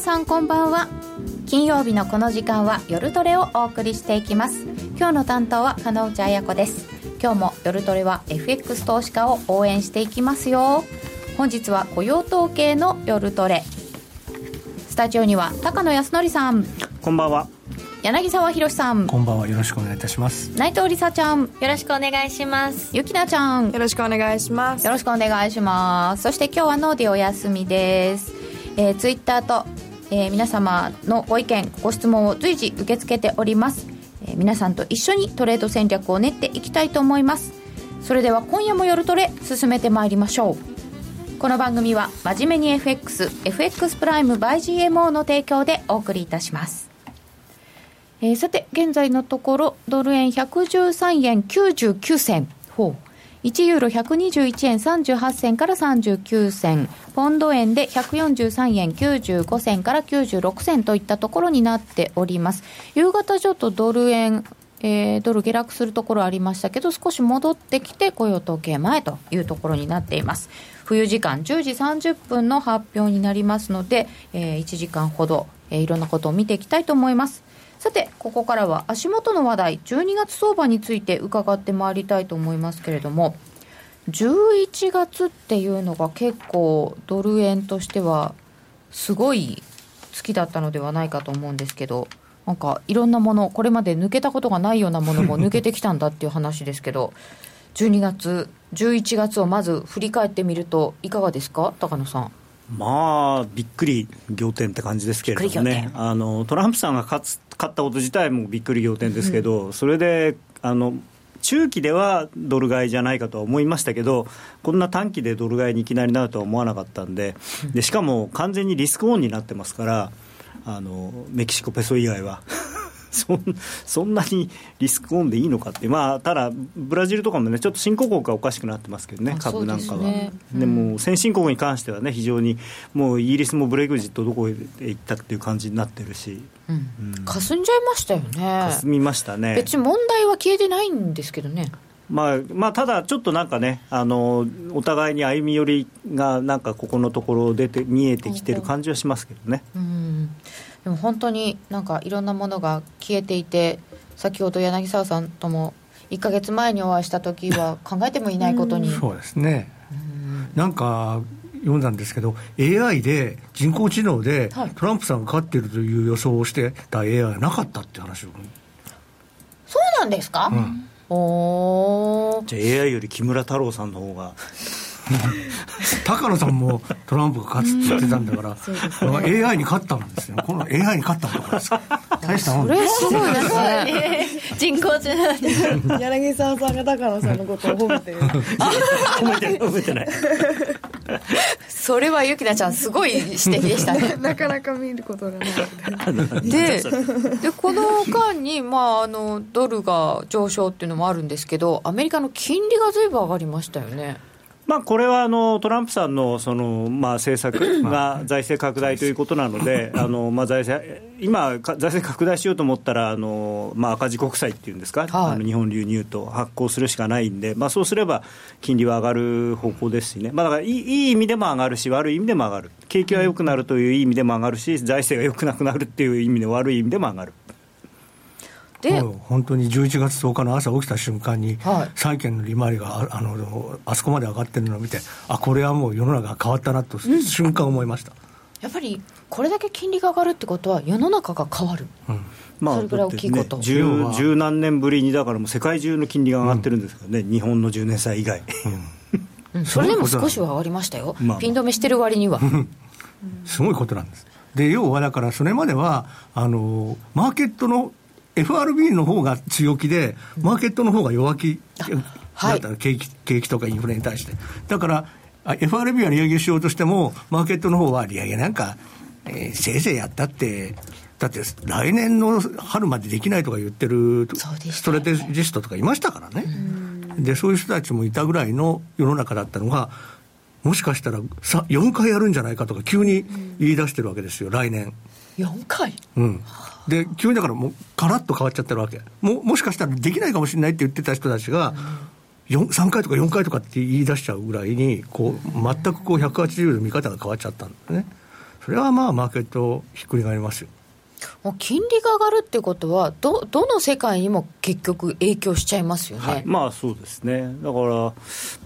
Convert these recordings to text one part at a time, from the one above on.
皆さんこんばんは。金曜日のこの時間は夜トレをお送りしていきます。今日の担当は加納内彩子です。今日も夜トレは FX 投資家を応援していきますよ。本日は雇用統計の夜トレ。スタジオには高野康則さん。こんばんは。柳沢博さん。こんばんは。よろしくお願いいたします。内藤梨沙ちゃん。よろしくお願いします。ゆきなちゃん。よろしくお願いします。よろしくお願いします。そして今日はノーディお休みです。えー、ツイッターと、えー、皆様のご意見ご質問を随時受け付けております、えー、皆さんと一緒にトレード戦略を練っていきたいと思います。それでは今夜も夜トレ進めてまいりましょう。この番組は真面目に FXFX プライム by GMO の提供でお送りいたします。えー、さて現在のところドル円113円99銭ほう。1ユーロ121円38銭から39銭、ポンド円で143円95銭から96銭といったところになっております。夕方ちょっとドル円、えー、ドル下落するところありましたけど、少し戻ってきて雇用統計前というところになっています。冬時間10時30分の発表になりますので、えー、1時間ほど、えー、いろんなことを見ていきたいと思います。さて、ここからは足元の話題、12月相場について伺ってまいりたいと思いますけれども、11月っていうのが結構ドル円としてはすごい月だったのではないかと思うんですけど、なんかいろんなもの、これまで抜けたことがないようなものも抜けてきたんだっていう話ですけど、12月、11月をまず振り返ってみると、いかがですか、高野さん。まあ、びっくり仰天って感じですけれどもね、あのトランプさんが勝つ勝ったこと自体もびっくり仰天ですけど、うん、それであの中期ではドル買いじゃないかとは思いましたけど、こんな短期でドル買いにいきなりなるとは思わなかったんで、でしかも完全にリスクオンになってますから、あのメキシコペソ以外は。そんそんなにリスクオンでいいのかって、まあ、ただ、ブラジルとかもね、ちょっと新興国がおかしくなってますけどね、株なんかは。でねうん、でも先進国に関してはね、非常にもうイギリスもブレグジットどこへ行ったっていう感じになってるし、うん、かすんじゃいましたよね。かすみましたね。別に問題は消えてないんですけどね。まあまあ、ただ、ちょっとなんかねあの、お互いに歩み寄りがなんかここのところ出て見えてきてる感じはしますけどね。うんでも本当になんかいろんなものが消えていて先ほど柳沢さんとも1か月前にお会いした時は 考えてもいないことに、そうですね、なんか読んだんですけど AI で人工知能でトランプさんが勝っているという予想をしてた AI はなかったって話を。そうなんですか、うん、おじゃあ AI より木村太郎さんの方が高野さんもトランプが勝つって言ってたんだから、ね、AI に勝ったんですよ、この AI に勝ったところです大したもんそれすごいですね、人工知能柳沢さんが高野さんのことを褒めてる、褒めて褒めてない。それはゆきなちゃん、すごい指摘でしたね。なかなか見ることがなくて。で、でこの間に、まあ、あのドルが上昇っていうのもあるんですけど、アメリカの金利がずいぶん上がりましたよね。まあ、これはあのトランプさんのその、まあ、政策 が財政拡大ということなので、あのまあ、財政今、財政拡大しようと思ったら、あのまあ、赤字国債っていうんですか、はい、あの日本流入と発行するしかないんで、まあ、そうすれば金利は上がる方向ですしね、まあ、だからいい意味でも上がるし、悪い意味でも上がる、景気が良くなるという意味でも上がるし、財政が良くなくなるっていう意味で、悪い意味でも上がる。で本当に11月10日の朝起きた瞬間に、はい、債券の利回りがあのあそこまで上がってるのを見て、あこれはもう世の中が変わったなと、瞬間思いました。やっぱりこれだけ金利が上がるってことは、世の中が変わる、うん。まあ、それぐらい大きいこと、ね、十十何年ぶりに、だからもう世界中の金利が上がってるんですからね、うん、日本の10年債以外。うん、それでも少しは上がりましたよ、まあ、ピン止めしてる割には。すごいことなんです。で要はだから、それまではあのマーケットの FRB の方が強気で、マーケットの方が弱気だったら景気、景気とかインフレに対して。だから、FRB は利上げしようとしても、マーケットの方は利上げなんか、えー、せいぜいやったって、だって来年の春までできないとか言ってるストレテジストとかいましたからね。で、そういう人たちもいたぐらいの世の中だったのが、もしかしたらさ4回やるんじゃないかとか急に言い出してるわけですよ、来年。4回？うん。で、急にだからもう、ガラッと変わっちゃってるわけ。ももしかしたらできないかもしれないって言ってた人たちが、3回とか4回とかって言い出しちゃうぐらいに、こう、全くこう180度見方が変わっちゃったんですね。それはまあ、マーケットひっくり返りますよ。もう金利が上がるってことはど、どの世界にも結局、影響しちゃいますよね、はい、まあそうですね、だから、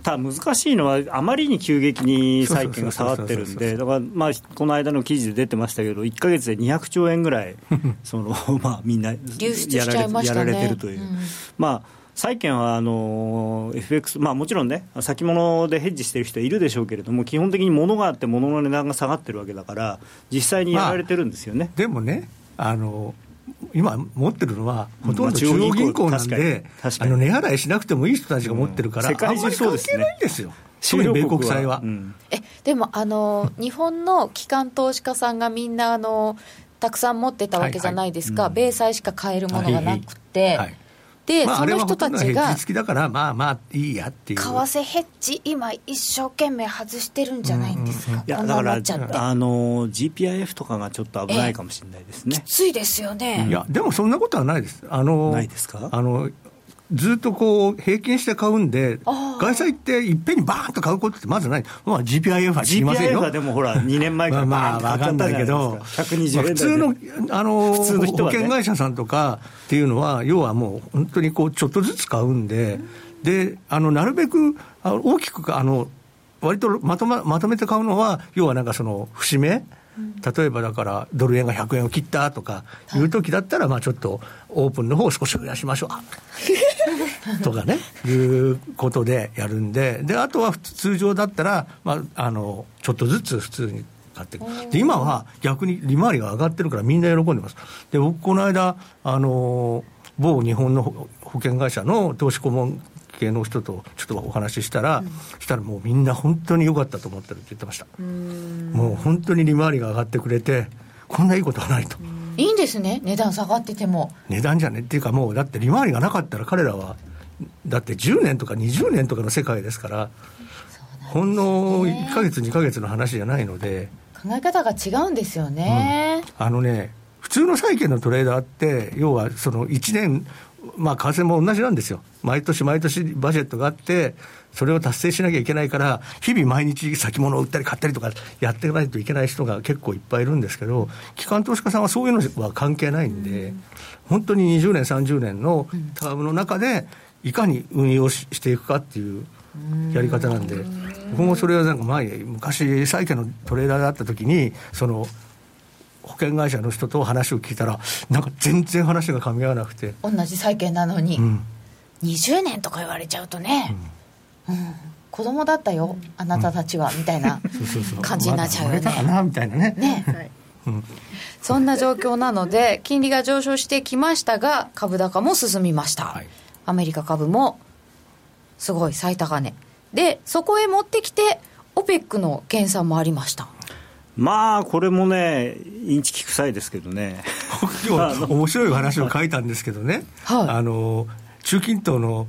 ただ難しいのは、あまりに急激に債券が下がってるんで、だから、まあ、この間の記事で出てましたけど、1か月で200兆円ぐらい、そのまあ、みんなやられ,、ね、やられてるという。うん、まあ債券はあの FX、まあ、もちろんね、先物でヘッジしてる人いるでしょうけれども、基本的に物があって、物の値段が下がってるわけだから、実際にやられてるんですよね、まあ、でもね、あの今持ってるのは、ほとんど中央銀行なんで、あの値払いしなくてもいい人たちが持ってるから、うん、世界中そうですね。ですよ。特に米国債は。うん、えでもあの、日本の機関投資家さんがみんなあの、たくさん持ってたわけじゃないですか、はいはい、米債しか買えるものがなくて。はい。はい。で、まあ、その人たちが、付きだから、まあまあいいやっていう。為替ヘッジ、今、一生懸命外してるんじゃないんですか、いや、だから、あの、GPIF とかがちょっと危ないかもしれないですね。きついですよね。いや、でもそんなことはないです。あの、ないですか？あの、ずっとこう平均して買うんで、外債っていっぺんにバーンと買うことってまずない、まあ、GPIF は知りませんよ。GPIF はでもほら、2年前からまあまあ分かんないけど、120円、普通のあの普通の保険会社さんとかっていうのは、要はもう本当にこうちょっとずつ買うんで、であのなるべく大きくあの割とまとままとめて買うのは、要はなんかその節目。例えばだからドル円が100円を切ったとかいう時だったらまあちょっとオープンの方を少し増やしましょう とかねいうことでやるんでであとは通常だったら、まあ、あのちょっとずつ普通に買っていく。で今は逆に利回りが上がってるからみんな喜んでます。で僕この間あの某日本の保険会社の投資顧問系の人とちょっとお話ししたら、うん、したらもうみんな本当に良かったと思ってるって言ってました。もう本当に利回りが上がってくれてこんないいことはないと。いいんですね。値段下がってても。値段じゃね？っていうかもうだって利回りがなかったら彼らはだって10年とか20年とかの世界ですからほんの1か月2か月の話じゃないので考え方が違うんですよね、うん、あのね普通の債券のトレーダーって要はその1年まあ、為替も同じなんですよ、毎年毎年バジェットがあって、それを達成しなきゃいけないから、日々毎日先物を売ったり買ったりとかやっていかないといけない人が結構いっぱいいるんですけど、機関投資家さんはそういうのは関係ないんで、本当に20年、30年のタームの中で、いかに運用していくかっていうやり方なんで、僕もそれはなんか前、昔、債券のトレーダーだった時に、その保険会社の人と話を聞いたら、なんか全然話が噛み合わなくて。同じ債券なのに、うん、20年とか言われちゃうとね、うん、うん、子供だったよ、あなたたちは、みたいな感じになっちゃうよね。ま、なみたいなね。ね。はい。そんな状況なので、金利が上昇してきましたが、株高も進みました。はい、アメリカ株もすごい最高値。で、そこへ持ってきて、オペックの減産もありました。まあ、これもね、インチキ臭いですけどね。今日、面白い話を書いたんですけどね、はい、あの中近東の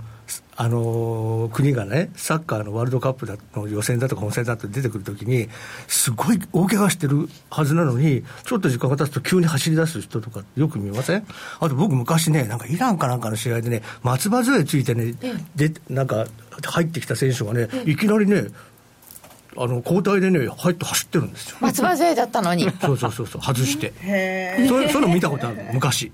あの国がね、サッカーのワールドカップだの予選だとか本戦だと出てくるときに、すごい大怪我してるはずなのに、ちょっと時間が経つと急に走り出す人とかよく見ません？あと僕昔ね、なんかイランかなんかの試合でね、松葉杖ついてね、でなんか入ってきた選手がね、いきなりね、あの交代でね、入って走ってるんですよ。松葉杖だったのに。そうそうそうそう、外して。そういうの見たことある昔。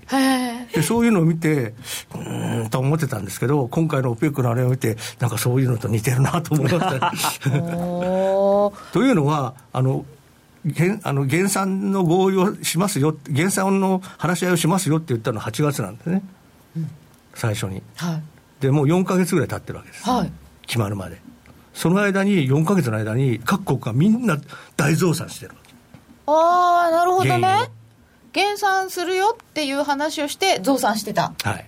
で、そういうのを見て、うんと思ってたんですけど、今回の OPEC のあれを見て、なんかそういうのと似てるなと思った。というのは、あの、減あの減産の合意をしますよ、減産の話し合いをしますよって言ったのは8月なんですね、うん、最初に。はい、でもう4か月ぐらい経ってるわけです、はい、決まるまで。その間に、4か月の間に、各国がみんな大増産してるああ、なるほどね。減産するよっていう話をして、増産してた。はい。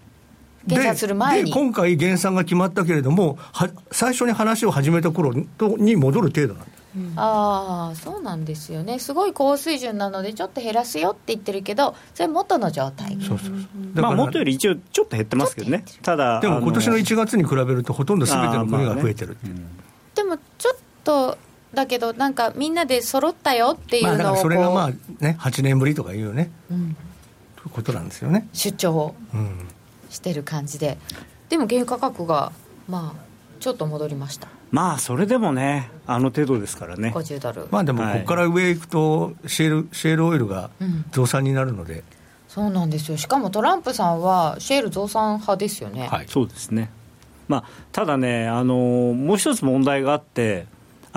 減産する前に。今回、減産が決まったけれども、は最初に話を始めた頃に戻る程度なんです。うん、ああそうなんですよね、すごい高水準なので、ちょっと減らすよって言ってるけど、それ、元の状態、そうそうそうまあ、元より一応、ちょっと減ってますけどね、ただ、でも今年の1月に比べると、ほとんどすべての国が増えてるっていう。でもちょっとだけどなんかみんなで揃ったよっていうのをそれがまあね8年ぶりとかいうね、うん、ということなんですよね。出張をしてる感じで、うん、でも原油価格がまあちょっと戻りました。まあそれでもねあの程度ですからね。50ドル。まあでもここから上行くとシェールシェールオイルが増産になるので、そうなんですよ。しかもトランプさんはシェール増産派ですよね、はい、そうですね、まあ、ただねあの、もう一つ問題があって、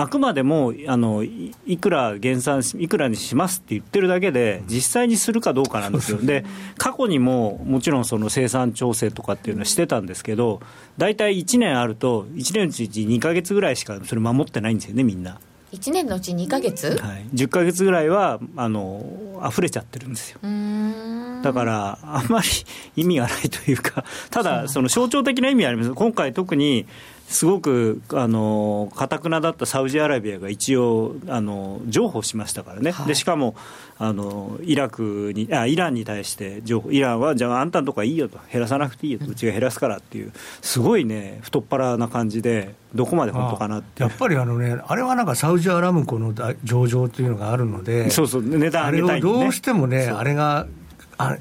あくまでもあのいくら減産いくらにしますって言ってるだけで、実際にするかどうかなんですよ、で過去にももちろんその生産調整とかっていうのはしてたんですけど、大体1年あると、1年のうち2か月ぐらいしかそれ守ってないんですよね、みんな。1年のうち2か月、はい、10か月ぐらいはあの溢れちゃってるんですよ。だからあんまり意味がないというかただ。その象徴的な意味はあります。今回特にすごくあのかくなだったサウジアラビアが一応あの譲歩しましたからね、はい、でしかもあのイラクにあイランに対して譲歩イランはじゃああんたのとこはいいよと。減らさなくていいよと。うちが減らすからっていうすごいね太っ腹な感じでどこまで本当かなって。やっぱりあのねあれはなんかサウジアラムコの上場というのがあるのでそうそう値段上げたい、ね、あれをどうしてもねあれがあれ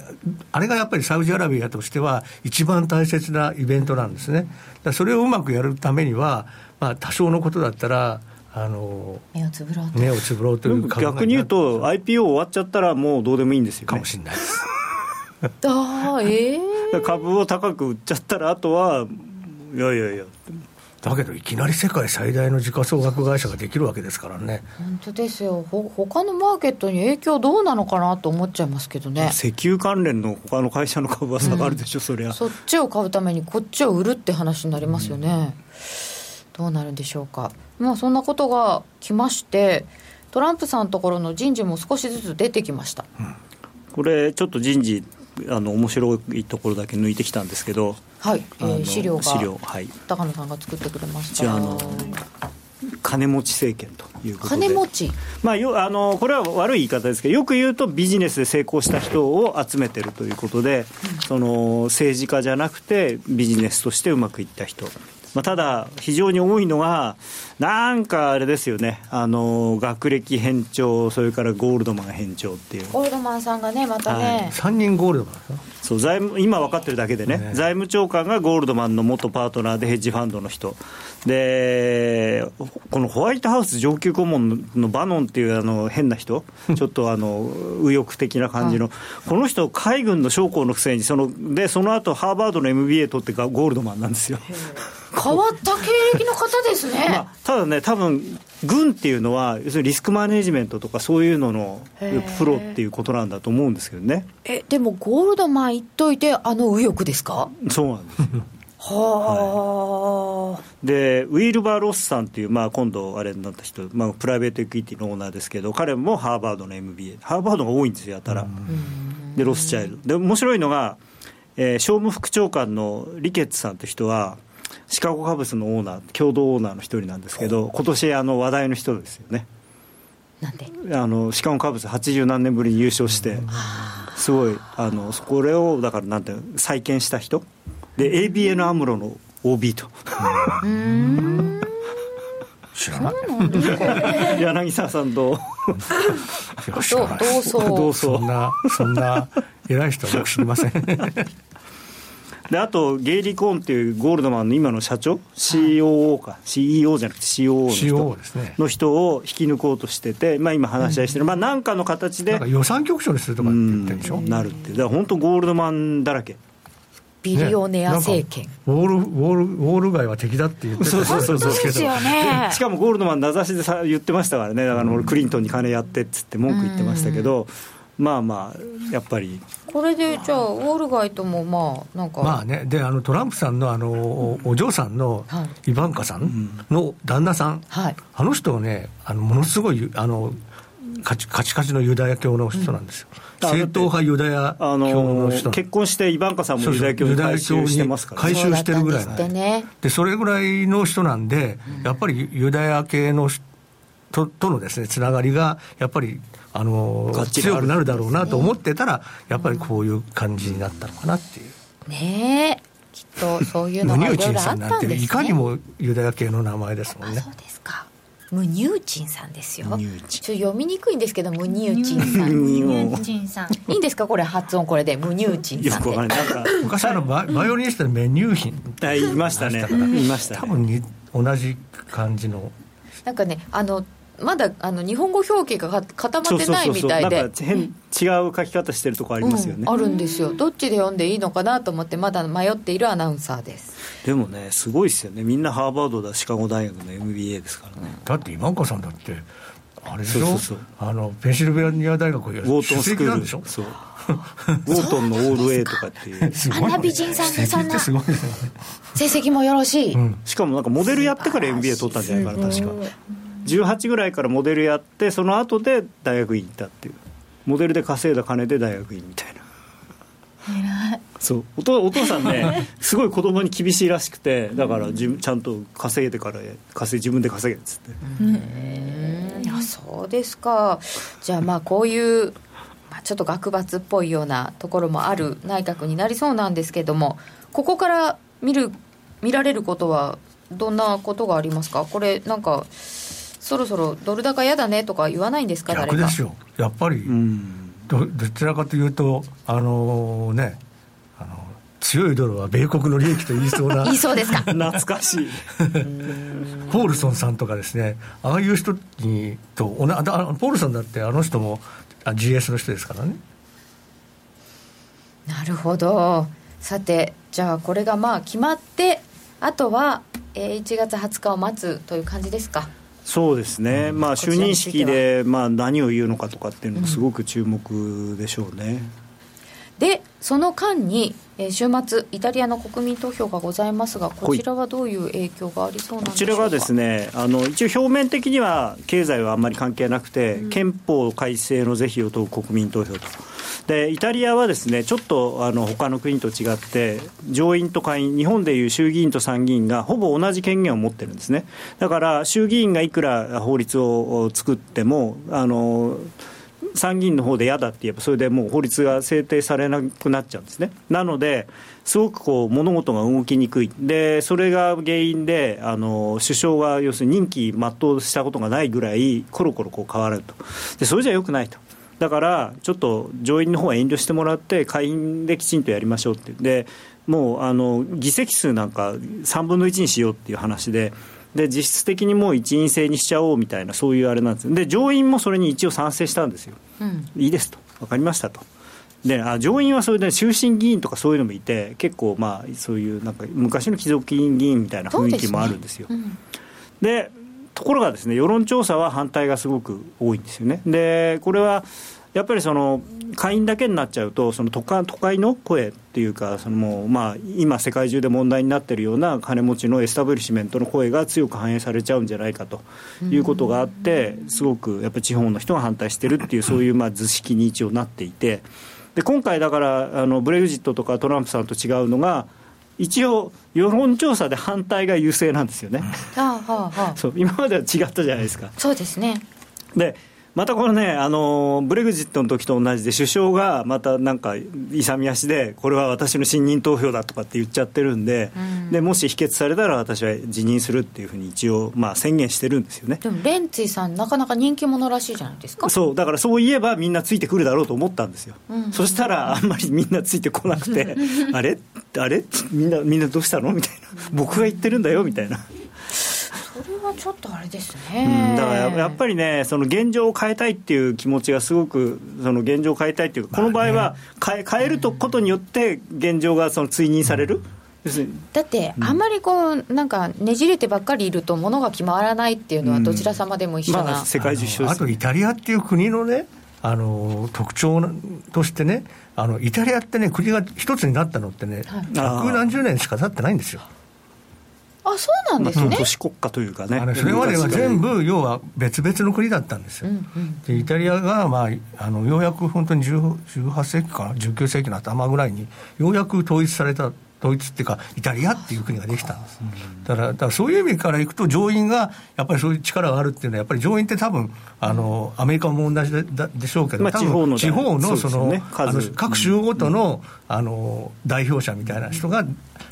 あれがやっぱりサウジアラビアとしては、一番大切なイベントなんですね、それをうまくやるためには、まあ、多少のことだったら、あの目をつぶろうと。目をつぶろうという逆に言うと、IPO 終わっちゃったら、もうどうでもいいんですよ、ね、かもしれないです。あえー、株を高く売っちゃったら、あとは、いやいやいや、だけど、いきなり世界最大の時価総額会社ができるわけですからね。本当ですよ、ほ他のマーケットに影響どうなのかなと思っちゃいますけどね。石油関連の他の会社の株は下がるでしょ、うん、そりゃ。そっちを買うために、こっちを売るって話になりますよね。うん、どうなるんでしょうか。まあ、そんなことが来まして、トランプさんのところの人事も少しずつ出てきました。うん、これ、ちょっと人事あの面白いところだけ抜いてきたんですけど、はい、えー、資料が資料、はい、高野さんが作ってくれました。あの金持ち政権ということで。金持ち、まあ、よあのこれは悪い言い方ですけどよく言うとビジネスで成功した人を集めてるということで、うん、その政治家じゃなくてビジネスとしてうまくいった人。まあ、ただ、非常に多いのが、なんかあれですよね、あの学歴偏重、それからゴールドマン偏重っていう。ゴールドマンさんがね、またね、はい、3人ゴールドマンそう財務今分かってるだけでね、ね。財務長官がゴールドマンの元パートナーでヘッジファンドの人、でこのホワイトハウス上級顧問のバノンっていうあの変な人、ちょっとあの右翼的な感じの、この人、海軍の将校のくせにその、でその後ハーバードの MBA 取ってゴールドマンなんですよ。変わった経歴の方ですね、まあ、ただね、多分軍っていうのは、要するにリスクマネジメントとか、そういうののプロっていうことなんだと思うんですけどね。えでも、ゴールドマン行っといて、あの右翼ですか？そうなんですはあ、でウィルバー・ロスさんっていう、まあ、今度あれになった人、まあ、プライベートエクイティのオーナーですけど彼もハーバードの MBA ハーバードが多いんですよやたら。でロスチャイルド。で面白いのが、えー、商務副長官のリケッツさんって人はシカゴカブスのオーナー共同オーナーの一人なんですけど今年あの話題の人ですよね。なんで？あのシカゴカブス80何年ぶりに優勝してすごいあのこれをだからなんて再建した人。で ABN アムロの OB と。知らない。柳沢さんと同窓そんなそんな偉い人は僕知りませんであとゲイリー・コーンっていうゴールドマンの今の社長 COO か CEO じゃなくて COO の人。です、ね、の人を引き抜こうとしてて、まあ、今話し合いしてる、まあ、何かの形で。予算局長にするとかって言ってるでしょ？なるって。だから本当ゴールドマンだらけ。ビリオネア政権、ね、ウォールウォールウォール街は敵だって言ってそうそうそうそう。ですよね。しかもゴールドマン名指しでさ言ってましたからね。だから俺クリントンに金やってっつって文句言ってましたけど、まあまあやっぱり。これでじゃあウォール街ともまあなんか。まあねであのトランプさんのあのお嬢さんのイバンカさんの旦那さん、はい、あの人ねあのものすごいあのカチカチカチのユダヤ教の人なんですよ、うん、正統派ユダヤ教の人結婚してイバンカさんもユダヤ教に改宗してますから、ね、改宗してるぐらいなんで。ね、でそれぐらいの人なんで、やっぱりユダヤ系のととのですねつながりがやっぱりあの強くなるだろうなと思ってたら、やっぱりこういう感じになったのかなっていう。ねえ。きっとそういうのがいろいろあったんですね。いかにもユダヤ系の名前ですもんね。そうですか。ムニューチンさんですよ。ムニューチンちょっと読みにくいんですけどムニューチンさんムニューチンさん。いいんですかこれ発音これで。ムニューチンよさんでくわかんない。なんか昔あのババイオリニストでメニュー品。あいましたね。いましたね。多分に同じ感じの。なんかねあのまだあの日本語表記がか固まってないみたいなんでか変違う書き方してるとこありますよね、うん。あるんですよ。どっちで読んでいいのかなと思ってまだ迷っているアナウンサーです。でもねすごいですよね。みんなハーバードだシカゴ大学の MBA ですからね、だって今岡さんだってあれでしょ？そうそうそう。あのペンシルベニア大学ウォートンスクール。なんでしょ？そう。ウォートンのオール A とかっていう。すごい。あんな美人さんがそんな成績もよろしい、うん。しかもなんかモデルやってから MBA 取ったんじゃないかな確か18ぐらいからモデルやってその後で大学院行ったっていう。モデルで稼いだ金で大学院みたいな。そう。お父お父さんねすごい子供に厳しいらしくてだから自分ちゃんと稼いでから稼い自分で稼げっつって。いやそうですか。じゃあまあこういう、まあ、ちょっと学閥っぽいようなところもある内閣になりそうなんですけどもここから見る見られることはどんなことがありますか？これなんかそろそろドル高嫌だねとか言わないんですか？誰か。逆ですよ。やっぱり。うん。どどちらかというとあのねあの強いドルは米国の利益と言いそうな。言いそうですか？懐かしい。ポールソンさんとかですね。ああいう人にとおなあポールソンだってあの人もあ GS の人ですからね。なるほど。さてじゃあこれがまあ決まってあとは、えー1月20日を待つという感じですか？そうですね、まあ、就任式で、まあ、何を言うのかとかっていうのもすごく注目でしょうね。でその間に、えー週末イタリアの国民投票がございますがこちらはどういう影響がありそうなんこでしょうか？ちらがですねあの一応表面的には経済はあんまり関係なくて、憲法改正の是非を問う国民投票とでイタリアはですねちょっとあの他の国と違って上院と下院日本でいう衆議院と参議院がほぼ同じ権限を持ってるんですね。だから衆議院がいくら法律を作ってもあの参議院の方で嫌だって言えばそれでもう法律が制定されなくなっちゃうんですね。なのですごくこう物事が動きにくい。でそれが原因であの首相が要するに任期全うしたことがないぐらいコロコロこう変わると。でそれじゃよくないと。だからちょっと上院の方は遠慮してもらって下院できちんとやりましょうって。でもうあの議席数なんか3分の1にしようっていう話で。で実質的にもう一院制にしちゃおうみたいなそういうあれなんですで上院もそれに一応賛成したんですよ、いいですと。分かりましたと。であ上院はそれで終身議員とかそういうのもいて結構まあそういうなんか昔の貴族議員みたいな雰囲気もあるんですよ。でところがですね世論調査は反対がすごく多いんですよね。でこれはやっぱりその会員だけになっちゃうとその都会都会の声っていうかそのもう、まあ、今世界中で問題になっているような金持ちのエスタブリッシュメントの声が強く反映されちゃうんじゃないかということがあってすごくやっぱり地方の人が反対してるっていうそういうまあ図式に一応なっていて。で今回だからあのブレグジットとかトランプさんと違うのが一応世論調査で反対が優勢なんですよね。はあはあはあ。そう今までは違ったじゃないですか。そうですね。でまたこのねあのブレグジットの時と同じで首相がまたなんか勇み足でこれは私の信任投票だとかって言っちゃってるんで,、でもし否決されたら私は辞任するっていうふうに一応まあ宣言してるんですよね。でもレンツィさんなかなか人気者らしいじゃないですか。そうだからそう言えばみんなついてくるだろうと思ったんですよ、そしたらあんまりみんなついてこなくて あれ？あれみんなみんなどうしたの？みたいな。僕が言ってるんだよ？みたいな。それはちょっとあれですうね、ん。だからややっぱりね、その現状を変えたいっていう気持ちがすごく、その現状を変えたいっていうか、この場合は変え変えるとことによって、現状がその追認される、要するに。だって、あんまりこうなんかねじれてばっかりいると物が決まらないっていうのはどちら様でも一緒な、まあ、世界中一緒ですあとイタリアっていう国のねあの特徴としてねあのイタリアってね国が一つになったのってね、百何十年しか経ってないんですよ。あそうなんですね、都市国家というかね。それまでは全部要は別々の国だったんですよ、でイタリアが、まあ、あのようやく本当に10 18世紀かな19世紀の頭ぐらいにようやく統一されたドイツっていうか、イタリアっていう国ができたんです。だから、だからそういう意味からいくと、上院がやっぱりそういう力があるっていうのは、やっぱり上院って多分あのアメリカも同じででしょうけど、まあ、地方の地方のその、ね、あの各州ごとの,、あの代表者みたいな人が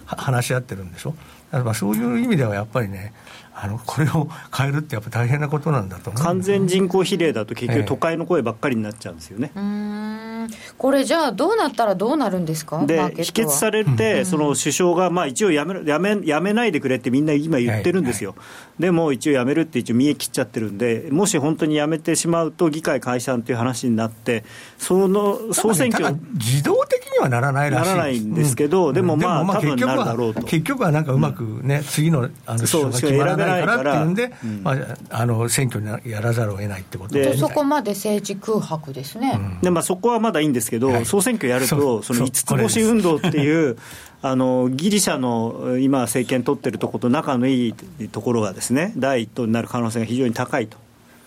話し合ってるんでしょ。だからそういう意味ではやっぱりね、あのこれを変えるってやっぱ大変なことなんだと完全人口比例だと結局都会の声ばっかりになっちゃうんですよね。えーこれ、じゃあ、どうなったらどうなるんですか？で否決されて、うん、その首相が、まあ、一応やめやめやめないでくれってみんな今言ってるんですよ、はいはい、でも一応やめるって一応見え切っちゃってるんで、もし本当にやめてしまうと、議会解散という話になって、その総選挙、ね、自動的にはならないらしいならないんですけど、うん、でもまあ、まあ、多分なるだろうと。結局はなんかうまくね、うん、次のあの首相が決まらないからっていうんで、まあ、あの選挙にやらざるを得ないってこと。でそこまで政治空白ですね。でまあ、そこはまだいいんですけど、はい。総選挙やると、その五つ星運動っていう、あのギリシャの今、政権取ってるところと仲のいいところがですね、第一党になる可能性が非常に高いと。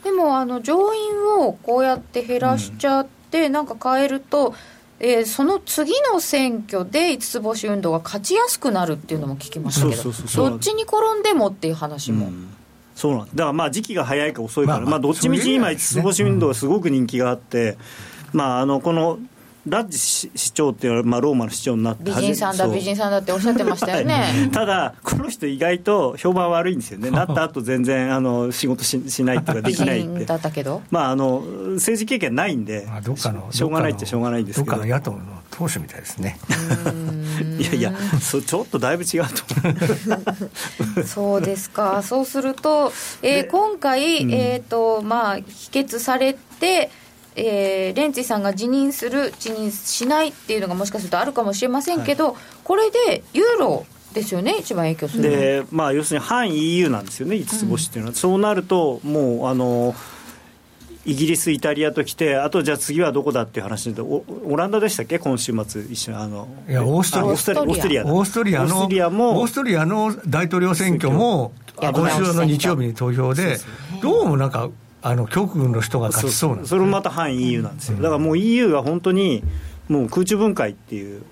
でもあの上院をこうやって減らしちゃって、うん、なんか変えると、えー、その次の選挙で五つ星運動が勝ちやすくなるっていうのも聞きましたけど、どっちに転んでもっていう話も。うん。そうなん。だからまあ時期が早いか遅いから、まあ、まあ、どっちみち今、五つ星運動はすごく人気があって、まあ、あのこのラッジ市長っていうのは、まあ、ローマの市長になって美人さんだ美人さんだっておっしゃってましたよね、はい、ただこの人意外と評判悪いんですよね。なった後全然あの仕事ししないとかできないって。だったけど。まああの政治経験ないんで、まあ、どっかのしょうがないっちゃしょうがないんですけど。どっかの野党の党首みたいですね。いやいやそちょっとだいぶ違うと思う。そうですか。そうすると、えー、今回、うん、えーとまあ、否決されてえー、レンツィさんが辞任する、辞任しないっていうのがもしかするとあるかもしれませんけど、はい、これでユーロですよね、一番影響するで、まあ、要するに反 EU なんですよね、五つ星っていうのは、うん、そうなると、もうあのイギリス、イタリアときて、あとじゃあ次はどこだっていう話で、オオランダでしたっけ、今週末、一緒にあのいやオーストリア、オーストリア、オーストリアのオーストリアの大統領選挙も、今週の日曜日に投票で、どうもなんか、あの極右の人が勝ちそうなんそれもまた反 EU なんですよ、だからもう EU が本当にもう空中分解っていう。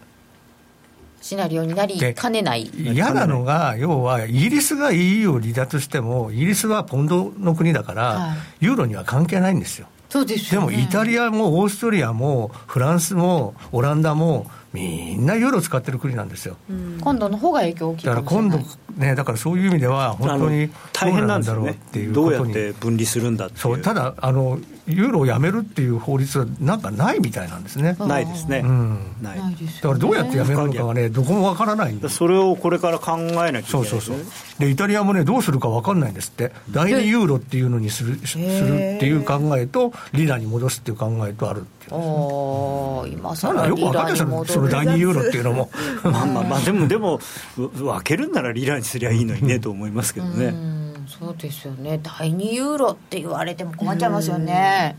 シナリオになりかねない。嫌なのが、要はイギリスが EU を離脱しても、イギリスはポンドの国だから、はい、ユーロには関係ないんですよ。そうです、ね、でもイタリアもオーストリアもフランスもオランダもみんなユーロ使ってる国なんですよ、今度の方が影響大きいだから今度ねだからそういう意味では本当に大変なんだろうっていうどうやって分離するんだってそうただあのユーロをやめるっていう法律はなんかないみたいなんですね。ないですね、うん、ない。だからどうやってやめるのかがねどこもわからない。それをこれから考えなきゃいけない、ね、そうそうそう。でイタリアもねどうするかわかんないんですって。第2ユーロっていうのにするするっていう考えとリラに戻すっていう考えとあるっていう、ね、今さらよく分かんないですその第2ユーロっていうのも。まあまあまあでもでも分けるんならリラにすりゃいいのにねと思いますけどねそうですよね。第2ユーロって言われても困っちゃいますよね。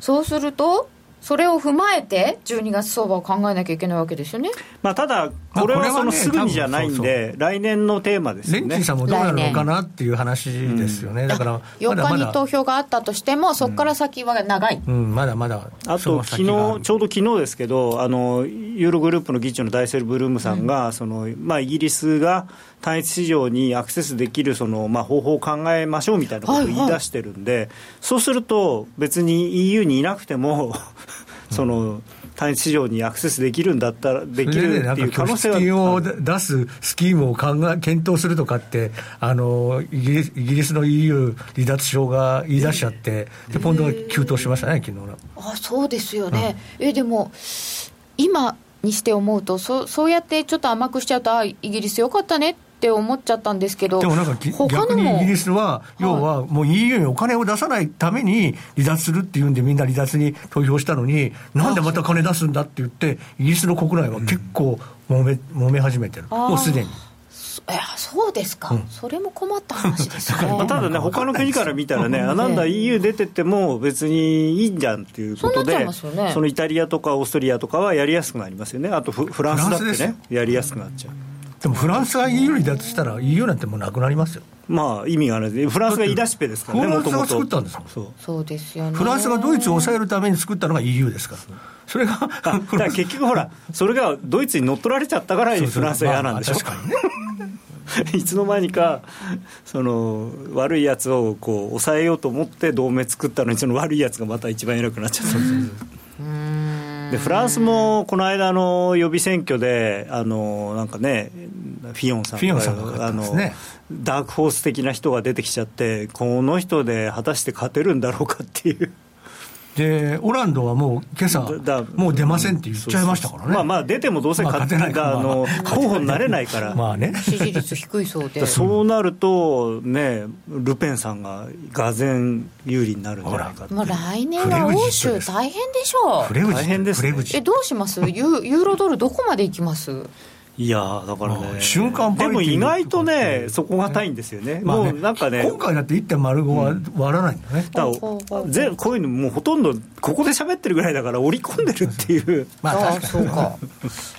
そうするとそれを踏まえて、12月相場を考えなきゃいけないわけですよね、まあ、ただ、これはそのすぐにじゃないんで、来年のテーマですよね。レンチさんもどうなるのかなっていう話ですよね、だから4日に投票があったとしても、そこから先は長い、うん、まだまだ、あと昨日ちょうど昨日ですけど、あのユーログループの議長のダイセル・ブルームさんが、うん、そのまあ、イギリスが単一市場にアクセスできるその、まあ、方法を考えましょうみたいなことを言い出してるんで、はいはい、そうすると、別に EU にいなくてもその単一市場にアクセスできるんだったら、できるっていう可能性は。金を出すスキームを考え検討するとかって、あのイギリスイギリスの EU 離脱症が言い出しちゃって、でポンドが急騰しましたね、昨日のあそうですよね、うん、えでも、今にして思うとそ、そうやってちょっと甘くしちゃうと、あイギリスよかったねって。って思っちゃったんですけど、でもなんか逆にイギリスは、要はもう EU にお金を出さないために離脱するっていうんで、みんな離脱に投票したのに、なんでまた金出すんだって言って、イギリスの国内は結構揉め揉め始めてる、もうすでに。いやそうですか、うん、それも困った話ですね。ただね、他の国から見たらね、あなんだ、EU 出てっても別にいいんじゃんっていうことで、そ、ね,、のイタリアとかオーストリアとかはやりやすくなりますよね、あとフランスだってね、やりやすくなっちゃう。でもフランスが EU にだとしたら EU なんてもうなくなりますよ。まあ意味がないフランスが言い出しっぺですからねフランスが作ったんですそう。そうですよね。フランスがドイツを抑えるために作ったのが EU ですから。それがだから結局ほらそれがドイツに乗っ取られちゃったからフランスは嫌なんでしょ、まあ、確かにね。いつの間にかその悪いやつをこう抑えようと思って同盟作ったのにその悪いやつがまた一番偉くなっちゃったでフランスもこの間の予備選挙であのなんかねフィヨンさんフィヨンさんが、あのダークホース的な人が出てきちゃってこの人で果たして勝てるんだろうかっていうでオランドはもう今朝、もう出ませんって言っちゃいましたからね、まあまあ、出てもどうせ勝てない。から、あの候補になれないから、まあね、支持率低いそうで、そうなると、ね、ルペンさんががぜ有利になるんじゃないかまあ、来年は欧州、大変でしょう、大変です、ね、えどうします？ユ、ユーロドル、どこまでいきます？いやだからね、瞬間でも意外とね、そこがたいんですよね、もうなんかね、今回だって1.05は割らないんだね、だぜこういうの、もうほとんど、ここで喋ってるぐらいだから、織り込んでるっていう、まあ、そうか、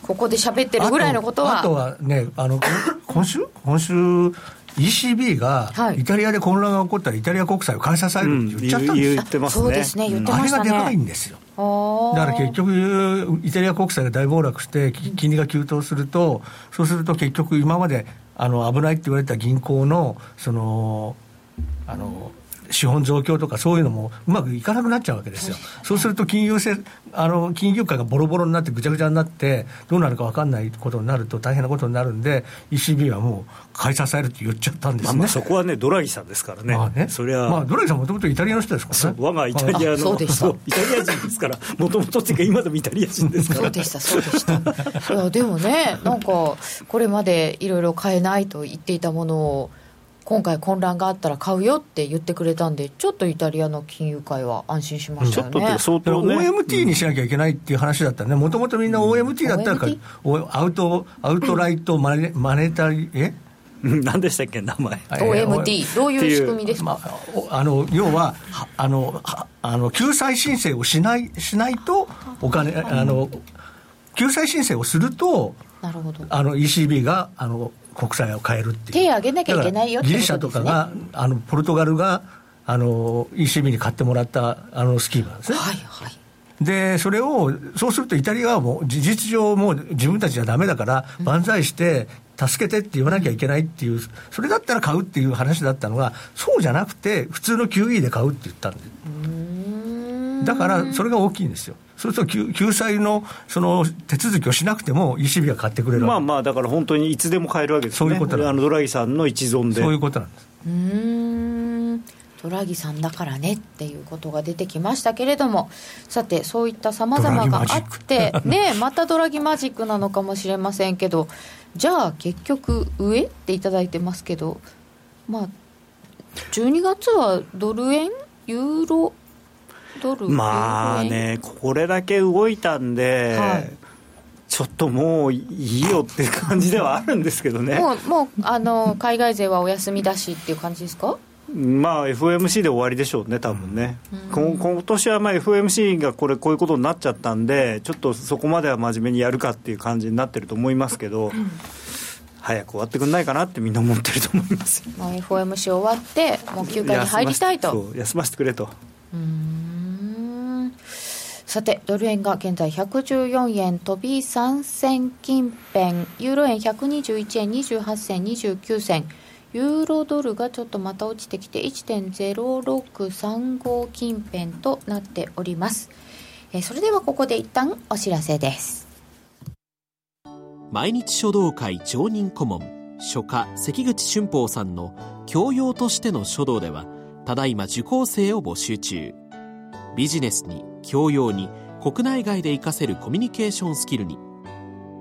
ここで喋ってるぐらいのことは。あとはね、あの今週？今週 ECB がイタリアで混乱が起こったらイタリア国債を買い支えるって言っちゃったんですよ、うん、言ってますね、そうですね言ってましたね。あれがでかいんですよだから結局、イタリア国債が大暴落して、金利が急騰すると、そうすると結局、今まであの危ないって言われた銀行の、その、あの、資本増強とかそういうのもうまくいかなくなっちゃうわけですよ。そうすると金融せあの金融界がボロボロになってぐちゃぐちゃになってどうなるか分かんないことになると大変なことになるんで ECB はもう買い支えるって言っちゃったんですね。まあ、そこはねドラギさんですからね。まあね。それはまあドラギさんもともとイタリアの人ですからね。我がイタリアのそうでしたイタリア人ですからもともとっていうか今でもイタリア人ですから。そうでしたそうでした。いやでもねなんかこれまでいろいろ買えないと言っていたものを。今回混乱があったら買うよって言ってくれたんで、ちょっとイタリアの金融界は安心しましたよね。ちょっと相当、ね、OMT にしなきゃいけないっていう話だったね、もともとみんな OMT だったら、アウト、アウトライトマネマネタリー、え？何でしたっけ、名前。OMT、どういう仕組みですか、まあ、あの要はあのあの、救済申請をしないしないと、お金、あの救済申請をすると、なるほど。あの ECB があの国債を買えるっていう。手を挙げなきゃいけないよってギリシャとかが、あのポルトガルがあの ECB に買ってもらったあのスキームなんですね。はいはい。で、それを、そうするとイタリアはもう事実上もう自分たちじゃだめだから、万歳して、助けてって言わなきゃいけないっていう、それだったら買うっていう話だったのが、そうじゃなくて、普通の QE で買うって言ったんで。だから、それが大きいんですよ。そうすると救済のその手続きをしなくても、ECB が買ってくれるまあまあ、だから本当にいつでも買えるわけですね、そういうことあのドラギさんの一存で。そういうことなんです。うん。ドラギさんだからねっていうことが出てきましたけれども、さて、そういったさまざまがあって、ね、またドラギマジックなのかもしれませんけど、じゃあ、結局、上っていただいてますけど、まあ、12月はドル円、ユーロ？まあね、これだけ動いたんで、はい、ちょっともういいよって感じではあるんですけどね。もうもうあの海外勢はお休みだしっていう感じですか？まあ、FOMC で終わりでしょうね、多分ね、うん、今年はまあ FOMC がこれ、こういうことになっちゃったんで、ちょっとそこまでは真面目にやるかっていう感じになってると思いますけど、うん、早く終わってくんないかなってみんな思ってると思います、まあ、FOMC 終わって、もう休暇に入りたいと。休ませてくれと。うんさてドル円が現在114円飛び3銭近辺。ユーロ円121円28銭29銭。ユーロドルがちょっとまた落ちてきて1.0635近辺となっております、え、それではここで一旦お知らせです。毎日書道会常任顧問書家関口俊宝さんの教養としての書道ではただいま受講生を募集中。ビジネスに教養に国内外で活かせるコミュニケーションスキルに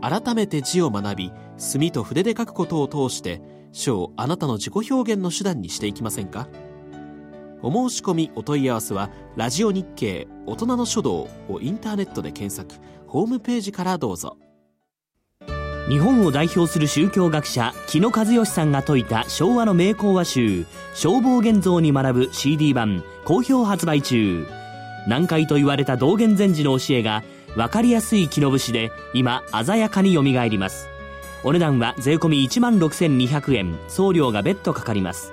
改めて字を学び墨と筆で書くことを通して書をあなたの自己表現の手段にしていきませんか？お申し込みお問い合わせは「ラジオ日経大人の書道」をインターネットで検索ホームページからどうぞ。日本を代表する宗教学者木野和義さんが説いた昭和の名講話集「消防現像に学ぶ CD 版」好評発売中。難解と言われた道元禅師の教えが分かりやすい木の節で今鮮やかによみがえります。お値段は税込1万6200円。送料が別途かかります。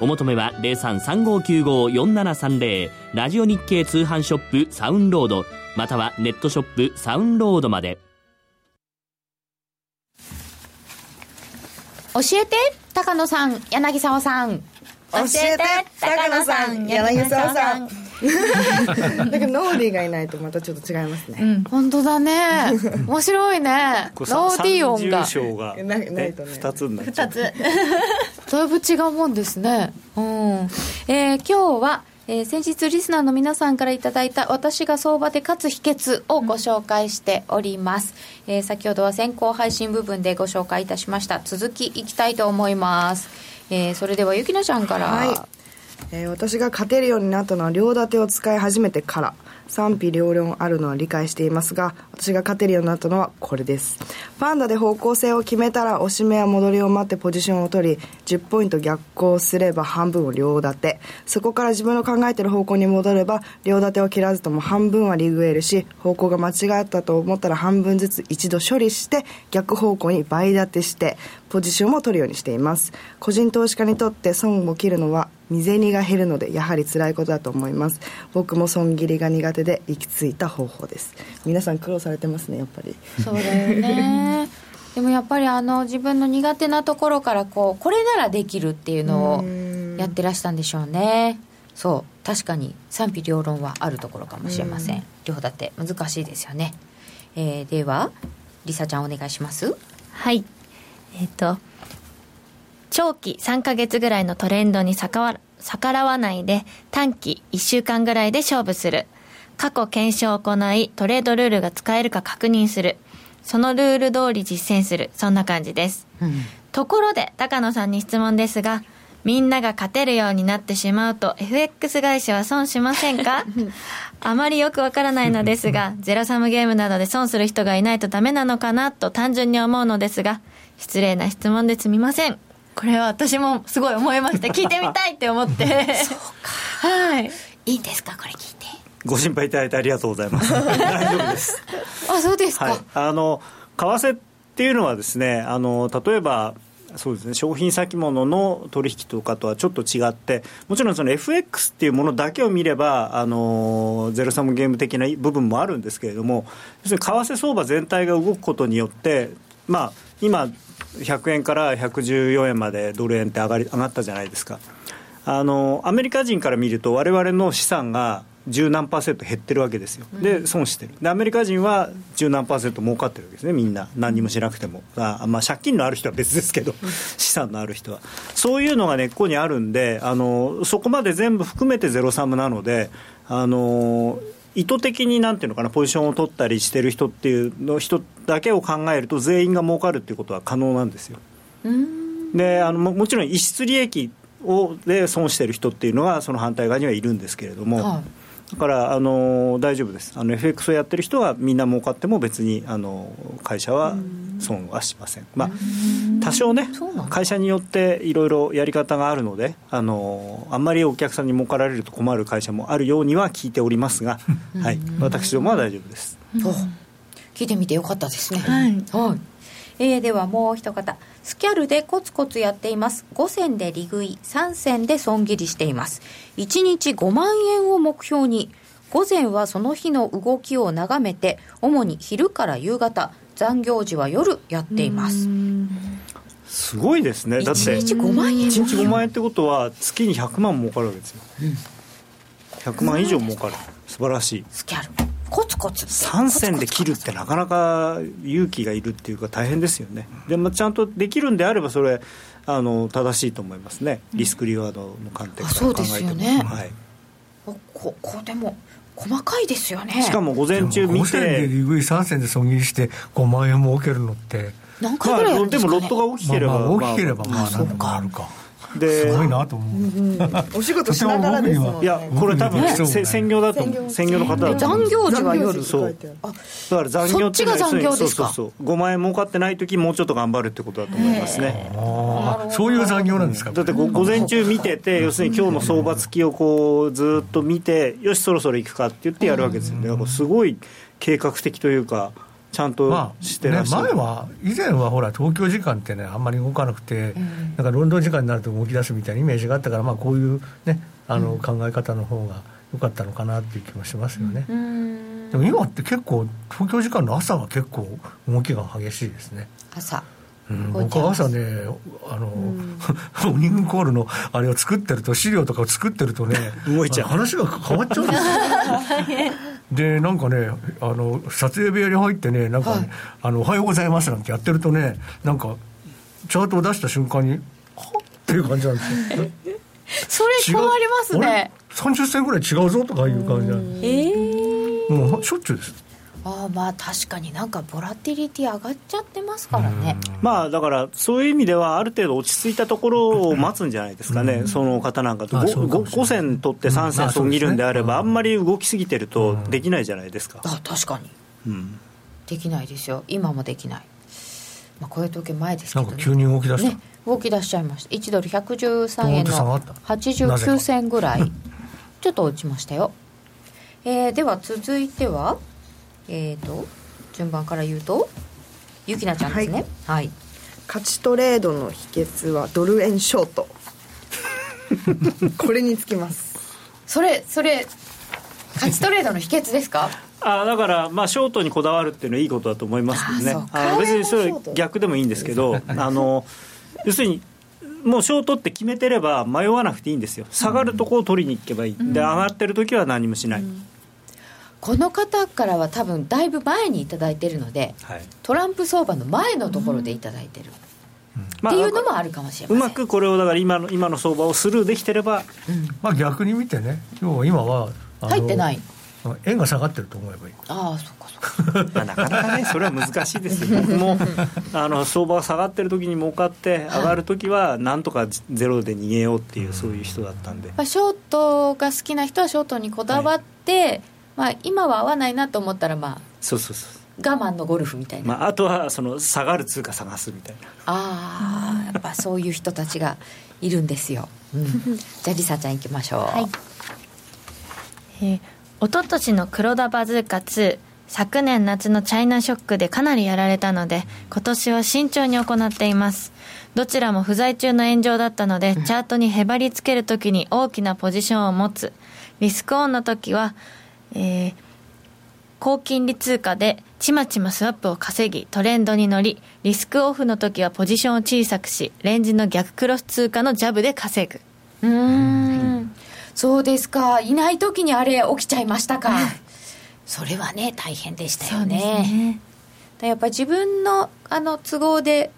お求めは0335954730ラジオ日経通販ショップサウンロード。またはネットショップサウンロードまで。教えて高野さん柳沢さん。教えて高野さん。柳沢さん だけどノーディーがいないとまたちょっと違いますね、うん、本当だね。面白いね。ノーディー音が。賞が、なないとね。2つになっちゃう。2つ。だいぶ違うもんですね。うん。えー、今日はえー、先日リスナーの皆さんからいただいた私が相場で勝つ秘訣をご紹介しております、うん、えー、先ほどは先行配信部分でご紹介いたしました。続きいきたいと思います、えー、それではゆきなちゃんから、はいえー、私が勝てるようになったのは両立てを使い始めてから。賛否両論あるのは理解していますが私が勝てるようになったのはこれです。パンダで方向性を決めたら押し目や戻りを待ってポジションを取り10ポイント逆行すれば半分を両立て。そこから自分の考えてる方向に戻れば両立てを切らずとも半分はリグエルし方向が間違ったと思ったら半分ずつ一度処理して逆方向に倍立てしてポジションも取るようにしています。個人投資家にとって損を切るのは未銭が減るのでやはり辛いことだと思います。僕も損切りが苦手で行き着いた方法です。皆さん苦労されてますねやっぱり。そうだよね。でもやっぱりあの自分の苦手なところからこうこれならできるっていうのをやってらしたんでしょうね。そう。確かに賛否両論はあるところかもしれません。両立て難しいですよね、えー、ではりさちゃんお願いします。はいえっ、ー、と、長期3ヶ月ぐらいのトレンドに逆らわないで短期1週間ぐらいで勝負する。過去検証を行いトレードルールが使えるか確認する。そのルール通り実践する。そんな感じです。うん、ところで、高野さんに質問ですが、みんなが勝てるようになってしまうと FX 会社は損しませんか？あまりよくわからないのですが、ゼロサムゲームなどで損する人がいないとダメなのかなと単純に思うのですが、失礼な質問ですみません。これは私もすごい思いまして、聞いてみたいって思って。そうか。はい。いいんですか、これ聞いて。ご心配いただいてありがとうございます。大丈夫です。あ、そうですか。はい、あの、為替っていうのはですね、あの、例えば、そうですね。商品先物の取引とかとはちょっと違ってもちろんその FX っていうものだけを見ればあのゼロサムゲーム的な部分もあるんですけれども要するに為替相場全体が動くことによってまあ今100円から114円までドル円って上がり上がったじゃないですか。あのアメリカ人から見るとわれわれの資産が十何パーセント減ってるわけですよ、で損してる。でアメリカ人は十何パーセント儲かってるわけですね。みんな。何もしなくても。あ、まあ、借金のある人は別ですけど資産のある人は。そういうのが根っこにあるんであのそこまで全部含めてゼロサムなのであの意図的になんていうのかなポジションを取ったりしてる人っていうの人だけを考えると全員が儲かるっていうことは可能なんですよ。であのももちろん逸失利益をで損してる人っていうのはその反対側にはいるんですけれども。はいだからあの大丈夫です、あの FX をやってる人はみんな儲かっても別にあの会社は損はしません、まあ、多少ね、会社によっていろいろやり方があるのであの、あんまりお客さんに儲かられると困る会社もあるようには聞いておりますが、はい、私どもは大丈夫です。聞いてみてよかったですね。はい、はい。えー、ではもう一方スキャルでコツコツやっています。5銭で利食い3銭で損切りしています。1日5万円を目標に午前はその日の動きを眺めて主に昼から夕方残業時は夜やっています。すごいですね。だって1日5万円1日5万円ってことは月に100万儲かるわけですよ、うん、100万以上儲かる。素晴らしい。スキャルコツコツ。3銭で切るってなかなか勇気がいるっていうか大変ですよね。でもちゃんとできるんであればそれあの正しいと思いますね。リスクリワードの観点から考えても、そうですよね、はい、ここでも細かいですよね。しかも午前中見て。5銭で利食い3銭で損切りして5万円儲けるのって。何回ぐらいやるんですか、ね、まあ、でもロットが大きければ、まあ、まあ、大きければまあ何とか。あるかすごいなと思う、うんうん、お仕事しながらですもん、ね、いやこれ多分、ね、専業だと専業。の方だと残業時は夜そう。だから残業ってそっちが残業ですか？そうそうそう。5万円儲かってない時もうちょっと頑張るってことだと思いますね。そういう残業なんですか？だって午前中見てて要するに今日の相場付きをこうずっと見てよしそろそろ行くかって言ってやるわけですよ。ねだからすごい計画的というかちゃんとしてらっしゃる、まあね、前は以前はほら東京時間ってねあんまり動かなくて、うん、なんかロンドン時間になると動き出すみたいなイメージがあったからまあこういうねあの考え方の方が良かったのかなっていう気もしますよね、うん、でも今って結構東京時間の朝は結構動きが激しいですね。朝。うん、僕は朝ねあの、うん、モーニングコールのあれを作ってると資料とかを作ってるとね動いちゃう。話が変わっちゃうんですよ でなんかねあの撮影部屋に入ってねなんか、ねはい、あの「おはようございます」なんてやってるとねなんかチャートを出した瞬間に「はっ」っていう感じなんですよ。それ変わりますね。30銭ぐらい違うぞとかいう感じなんでええー、もうしょっちゅうですあまあ確かになんかボラティリティ上がっちゃってますからね。まあだからそういう意味ではある程度落ち着いたところを待つんじゃないですかね、その方なんかと。5, 5銭取って3銭損切るんであれば、あんまり動きすぎてるとできないじゃないですか、あ確かに、うん、できないですよ。今もできない。まあ、こういう時前ですけど、ね、急に動き出した、ね、動き出しちゃいました。1ドル113円の89銭ぐらい。ちょっと落ちましたよ、えー、では続いてはえーと、順番から言うとゆきなちゃんですね、はい、はい、勝ちトレードの秘訣はドル円ショート。これにつきます。それそれ勝ちトレードの秘訣ですか？あだから、まあ、ショートにこだわるっていうのはいいことだと思いますけどねあの別にそれ逆でもいいんですけどあの要するにもうショートって決めてれば迷わなくていいんですよ。下がるとこを取りに行けばいい、うん、で上がってる時は何もしない、うんこの方からは多分だいぶ前に頂いてるので、はい、トランプ相場の前のところで頂いてる、うん、っていうのもあるかもしれません、うまくこれをだから今の今の相場をスルーできてれば、うん、まあ逆に見てね今日今は入ってない。円が下がってると思えばいい。ああそっかそっか。なかなかねそれは難しいですよ。僕もあの相場が下がってる時に儲かって上がる時はなんとかゼロで逃げようっていう、そういう人だったんで、ショートが好きな人はショートにこだわって、はいまあ、今は合わないなと思ったらまあそうそうそう。我慢のゴルフみたいな、まあ、あとはその下がる通貨探すみたいな。ああやっぱそういう人たちがいるんですよ、うん、じゃありさちゃんいきましょう、はい。えー、おととしの黒田バズーカ2昨年夏のチャイナショックでかなりやられたので今年は慎重に行っています。どちらも不在中の炎上だったのでチャートにへばりつけるときに大きなポジションを持つ。リスクオンの時はえー、高金利通貨でちまちまスワップを稼ぎトレンドに乗りリスクオフの時はポジションを小さくしレンジの逆クロス通貨のジャブで稼ぐ。うん、そうですか。いない時にあれ起きちゃいましたか。それはね大変でしたよね。ね。やっぱり自分のあの都合で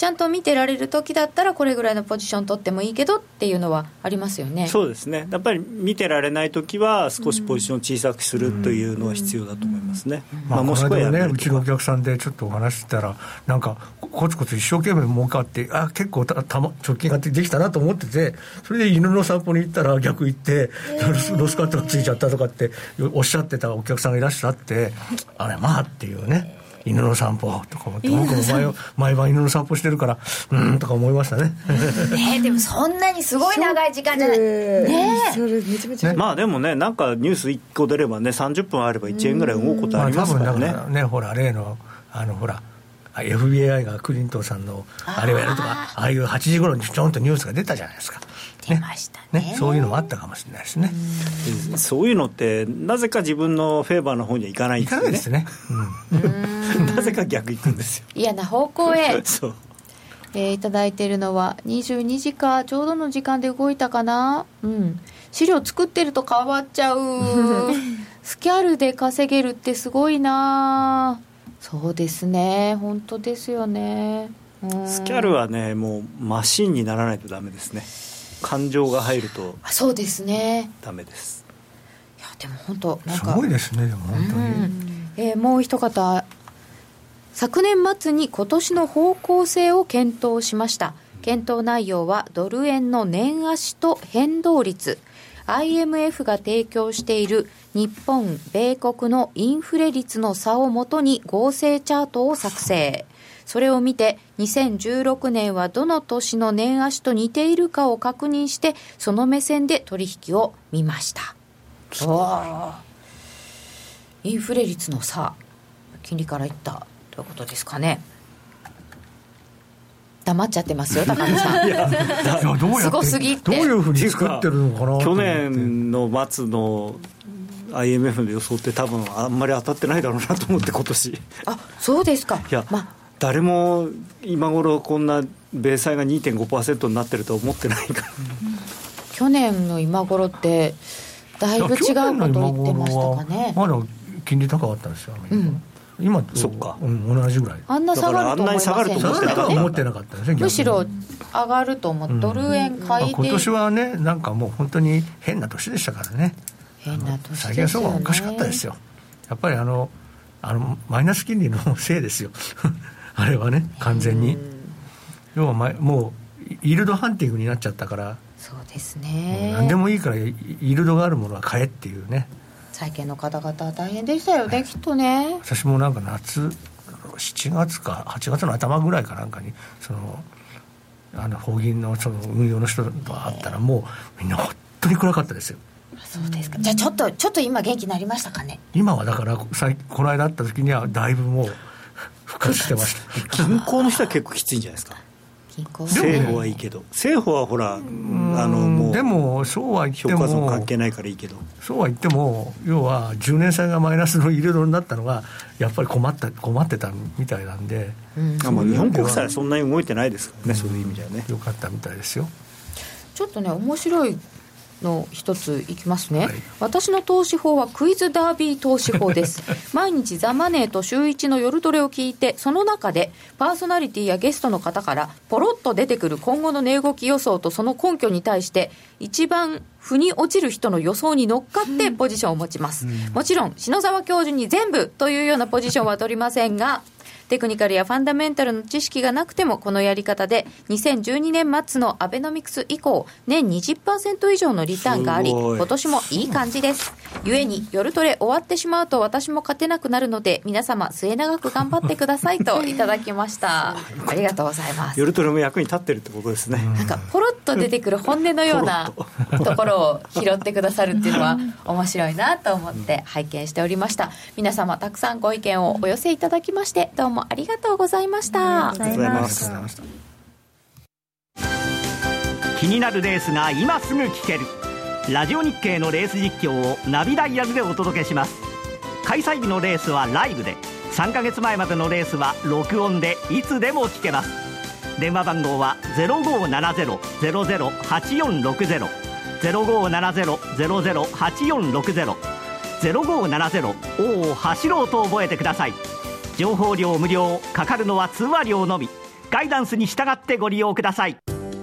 ちゃんと見てられる時だったらこれぐらいのポジション取ってもいいけどっていうのはありますよね。そうですね。やっぱり見てられない時は少しポジションを小さくするというのは必要だと思いますね、まあ、もしくはねうちのお客さんでちょっとお話したらなんかコツコツ一生懸命儲かってあ結構たた、ま、直近ができたなと思っててそれで犬の散歩に行ったら逆行って、えー、ロスカットがついちゃったとかっておっしゃってたお客さんがいらっしゃってあれまあっていうね犬の散歩とか思って僕も毎毎晩犬の散歩してるからうんとか思いましたね。ねでもそんなにすごい長い時間じゃない。ねそれめちゃめちゃ、まあでもねなんかニュース1個出ればね30分あれば1円ぐらい動くことありますからね、まあ、ねほら例のあのほら FBI がクリントンさんのあれをやるとかああいう8時頃にちょんとニュースが出たじゃないですかね、ね、そういうのもあったかもしれないですね。そういうのってなぜか自分のフェーバーの方にはいかないんですよね。ですね、うん、なぜか逆行くんですよ。嫌な方向へ。そう。えー、いただいているのは22時かちょうどの時間で動いたかな。うん。資料作ってると変わっちゃう。スキャルで稼げるってすごいな。そうですね。本当ですよね。スキャルはねもうマシンにならないとダメですね感情が入るとそうですね。ダメです。いやでも本当なんかすごいですねでも本当に、うん、えー、もう一方昨年末に今年の方向性を検討しました。検討内容はドル円の年足と変動率。IMF が提供している日本、米国のインフレ率の差をもとに合成チャートを作成。それを見て、2016年はどの年の年足と似ているかを確認して、その目線で取引を見ました。インフレ率の差。金利からいった。ということですかね。黙っちゃってますよ高野さん。いやどうやすごすぎどういうふうに作ってるのかな去年の末の IMF の予想って多分あんまり当たってないだろうなと思って今年。あそうですか。いや、まあ、誰も今頃こんな米債が2.5%になってると思ってないから、去年の今頃ってだいぶ違うこと言ってましたかね。まだ金利高かったんですよ、うん。今そっか、うん、同じぐらい。あんな下がると思いません下がるとは思ってなかったですねむしろ上がると思って、ドル円買いで、今年はねなんかもう本当に変な年でしたからね。変な年ですよ、ね、最近相場おかしかったですよ。やっぱりあのあのマイナス金利のせいですよあれはね完全に。要はもうイールドハンティングになっちゃったから。そうですね。何でもいいからイールドがあるものは買えっていうね。債券の方々は大変でしたよね、きっとね。私もなんか夏7月か8月の頭ぐらいかなんかにそのあの法銀のその運用の人と会ったらもうみんな本当に暗かったですよ。そうですか。じゃあちょっとちょっと今元気になりましたかね？今はだからこの間会った時にはだいぶもう復活してました。銀行の人は結構きついんじゃないですか。政府はいいけど。政府はほらあのもうでもそうは言っても関係ないからいいけど。そうは言っても要は10年債がマイナスのイールドになったのがやっぱり困った困ってたみたいなんで、うん、あ日本国債はそんなに動いてないですからね、そういう意味ではね。よかったみたいですよ。ちょっとね面白いの一ついきますね、はい、私の投資法はクイズダービー投資法です。毎日ザ・マネーと週一の夜トレを聞いてその中でパーソナリティやゲストの方からポロッと出てくる今後の値動き予想とその根拠に対して一番腑に落ちる人の予想に乗っかってポジションを持ちます、うん、もちろん篠沢教授に全部というようなポジションは取りませんがテクニカルやファンダメンタルの知識がなくても、このやり方で、2012年末のアベノミクス以降、年20%以上のリターンがあり、今年もいい感じです。ゆえに、夜トレ終わってしまうと私も勝てなくなるので、皆様、末永く頑張ってくださいと いただきました。ありがとうございます。夜トレも役に立ってるってことですね。なんか、ポロッと出てくる本音のような ところを拾ってくださるっていうのは、面白いなと思って拝見しておりました。皆様、たくさんご意見をお寄せいただきまして、どうもありがとうございました。ありがとうございます。気になるレースが今すぐ聞ける。ラジオ日経のレース実況をナビダイヤルでお届けします。開催日のレースはライブで3ヶ月前までのレースは録音でいつでも聞けます。電話番号は0570-008460 0570-008460 0570おお走ろうと覚えてください情報料無料かかるのは通話料のみ。ガイダンスに従ってご利用ください。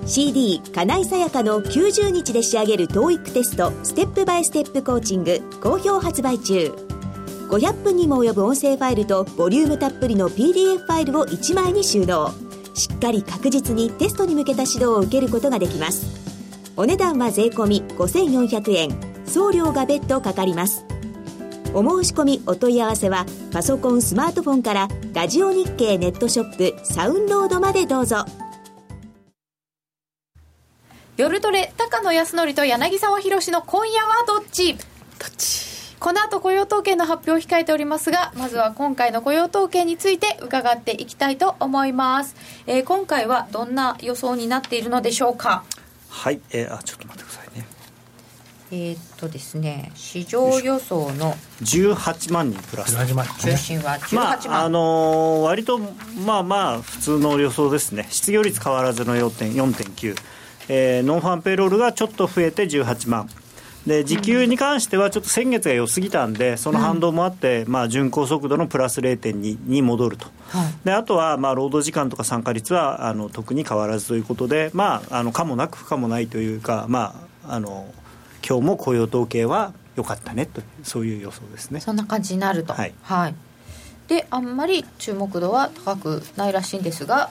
CD 金井さやかの90日で仕上げる TOEIC テストステップバイステップコーチング好評発売中。500分にも及ぶ音声ファイルとボリュームたっぷりの PDF ファイルを1枚に収納。しっかり確実にテストに向けた指導を受けることができます。お値段は税込5400円。送料が別途かかります。お申し込みお問い合わせはパソコンスマートフォンからラジオ日経ネットショップサウンロードまでどうぞ。夜トレ高野康則と柳沢博の今夜はどっち？どっち？この後雇用統計の発表を控えておりますがまずは今回の雇用統計について伺っていきたいと思います、えー、今回はどんな予想になっているのでしょうか？はい、えー、あちょっと待ってえー、っとですね市場予想の18万人プラス。中心は18万、まああのー、割とまあまあ普通の予想ですね。失業率変わらずの4.9、えー、 nonfarm payroll がちょっと増えて18万。で時給に関してはちょっと先月が良すぎたんでその反動もあって、うん、まあ、巡航速度のプラス0.2に戻ると、はい、であとはまあ労働時間とか参加率はあの特に変わらずということで、まあ、あの可もなく不可もないというか、まあ、あの今日も雇用統計は良かったねとそういう予想ですね。そんな感じになると。はい、はい、であんまり注目度は高くないらしいんですが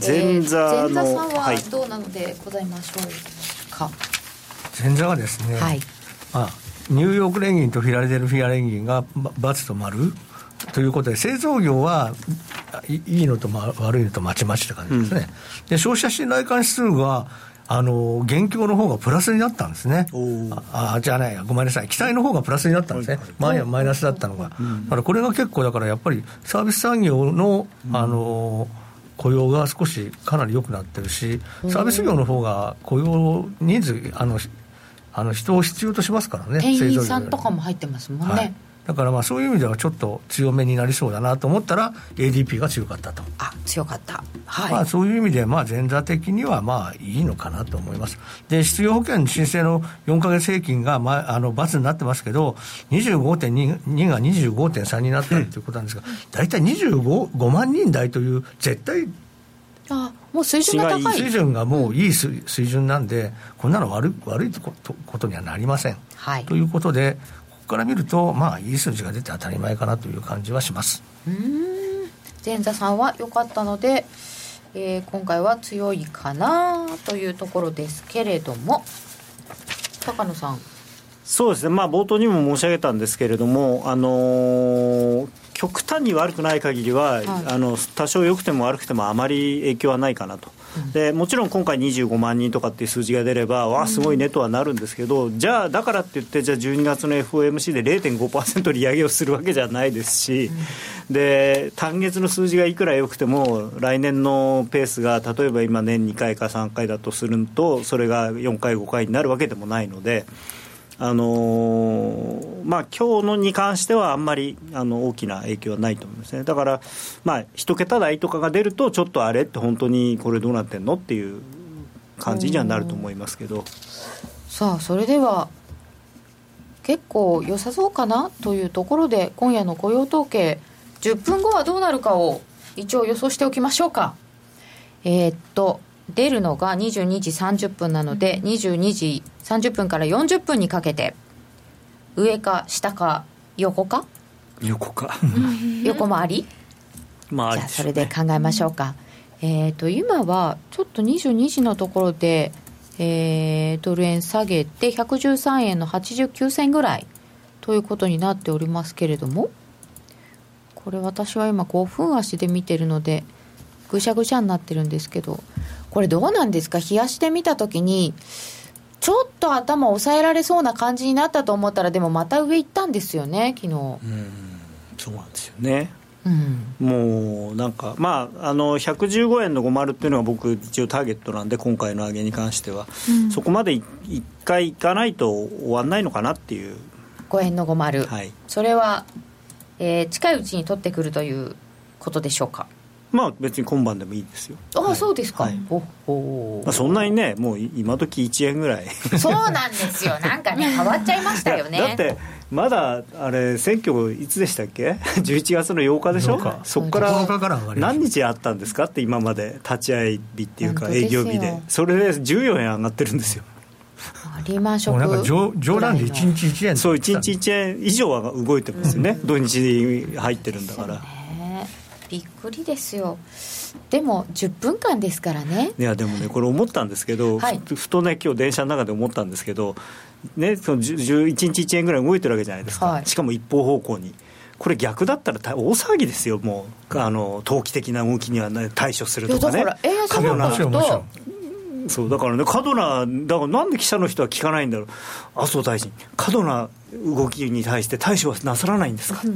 前座の、えー、前座さんはどうなのでございましょうか、前座はですね、はい。まあ、ニューヨーク連銀とフィラデルフィア連銀が×と丸ということで、製造業はいいのと悪いのとまちまちって感じですね、うん、で消費者信頼感指数があの現況の方がプラスになったんですね、ああじゃあね、ごめんなさい、期待の方がプラスになったんですね、前はマイナスだったのが、だからこれが結構、だからやっぱりサービス産業の、あの雇用が少しかなり良くなってるし、サービス業の方が雇用人数、あのあの人を必要としますからね、店員さんとかも入ってますもんね。はいだからまあそういう意味ではちょっと強めになりそうだなと思ったら ADP が強かったと。あ強かった。はい。まあそういう意味でまあ前座的にはまあいいのかなと思います。で失業保険申請の4か月平均がまああのバツになってますけど25.2が25.3になったということなんですが、大体25万人台という絶対あもう水準が高い。水準がもういい水準なんで、こんなの悪悪いことにはなりません。はい、ということで、こから見ると、まあ、いい数字が出て当たり前かなという感じはします。うん。前座さんは良かったので、えー、今回は強いかなというところですけれども。高野さん。そうですね、まあ、冒頭にも申し上げたんですけれども、あのー、極端に悪くない限りは、はい、あの多少良くても悪くてもあまり影響はないかなと。でもちろん今回25万人とかっていう数字が出れば、わあ、すごいねとはなるんですけど、じゃあ、だからって言って、じゃあ12月の FOMC で0.5%利上げをするわけじゃないですし、で単月の数字がいくら良くても、来年のペースが例えば今、年2回か3回だとすると、それが4回、5回になるわけでもないので。あのー、まあ今日のに関してはあんまりあの大きな影響はないと思いますね。だからまあ一桁台とかが出るとちょっとあれって本当にこれどうなってんのっていう感じにはなると思いますけど。さあそれでは結構良さそうかなというところで今夜の雇用統計10分後はどうなるかを一応予想しておきましょうか。えー、っと出るのが22時30分なので、22時30分から40分にかけて上か下か横か？横か。横回り？まあ、じゃあそれで考えましょうか、えっ、ー、と今はちょっと22時のところで、えー、ドル円下げて113円の89銭ぐらいということになっておりますけれどもこれ私は今5分足で見てるのでぐしゃぐしゃになってるんですけどこれどうなんですか？冷やしてみたときにちょっと頭抑えられそうな感じになったと思ったらでもまた上行ったんですよね昨日。うんそうなんですよね。うん、もうなんか、まあ、あの115円の50っていうのが僕、一応ターゲットなんで、今回の上げに関しては、うん、そこまで1回いかないと終わらないのかなっていう。5円の50、はい、それは、えー、近いうちに取ってくるということでしょうか？まあ別に今晩でもいいですよ。ああ、はい、そうですか、はい、おお、まあ、そんなにねもう今時1円ぐらい。そうなんですよ。なんかね変わっちゃいましたよね。だってまだあれ選挙いつでしたっけ？11月の8日でしょ？そこから何日あったんですか？って今まで立ち会い日っていうか営業日で。それで14円上がってるんですよ。リーマンショック冗冗談で1日1円そう1日1円以上は動いてますよね、うん、土日に入ってるんだから、びっくりですよ。でも10分間ですからね。いやでもねこれ思ったんですけど、はい、ふとね今日電車の中で思ったんですけどねその1日1円ぐらい動いてるわけじゃないですか、はい、しかも一方方向に。これ逆だったら大騒ぎですよもう。あの投機的な動きには、ね、対処するとかね。だから円安と。そうだからね過度なだからなんで記者の人は聞かないんだろう。麻生大臣。過度な動きに対して対処はなさらないんですかって、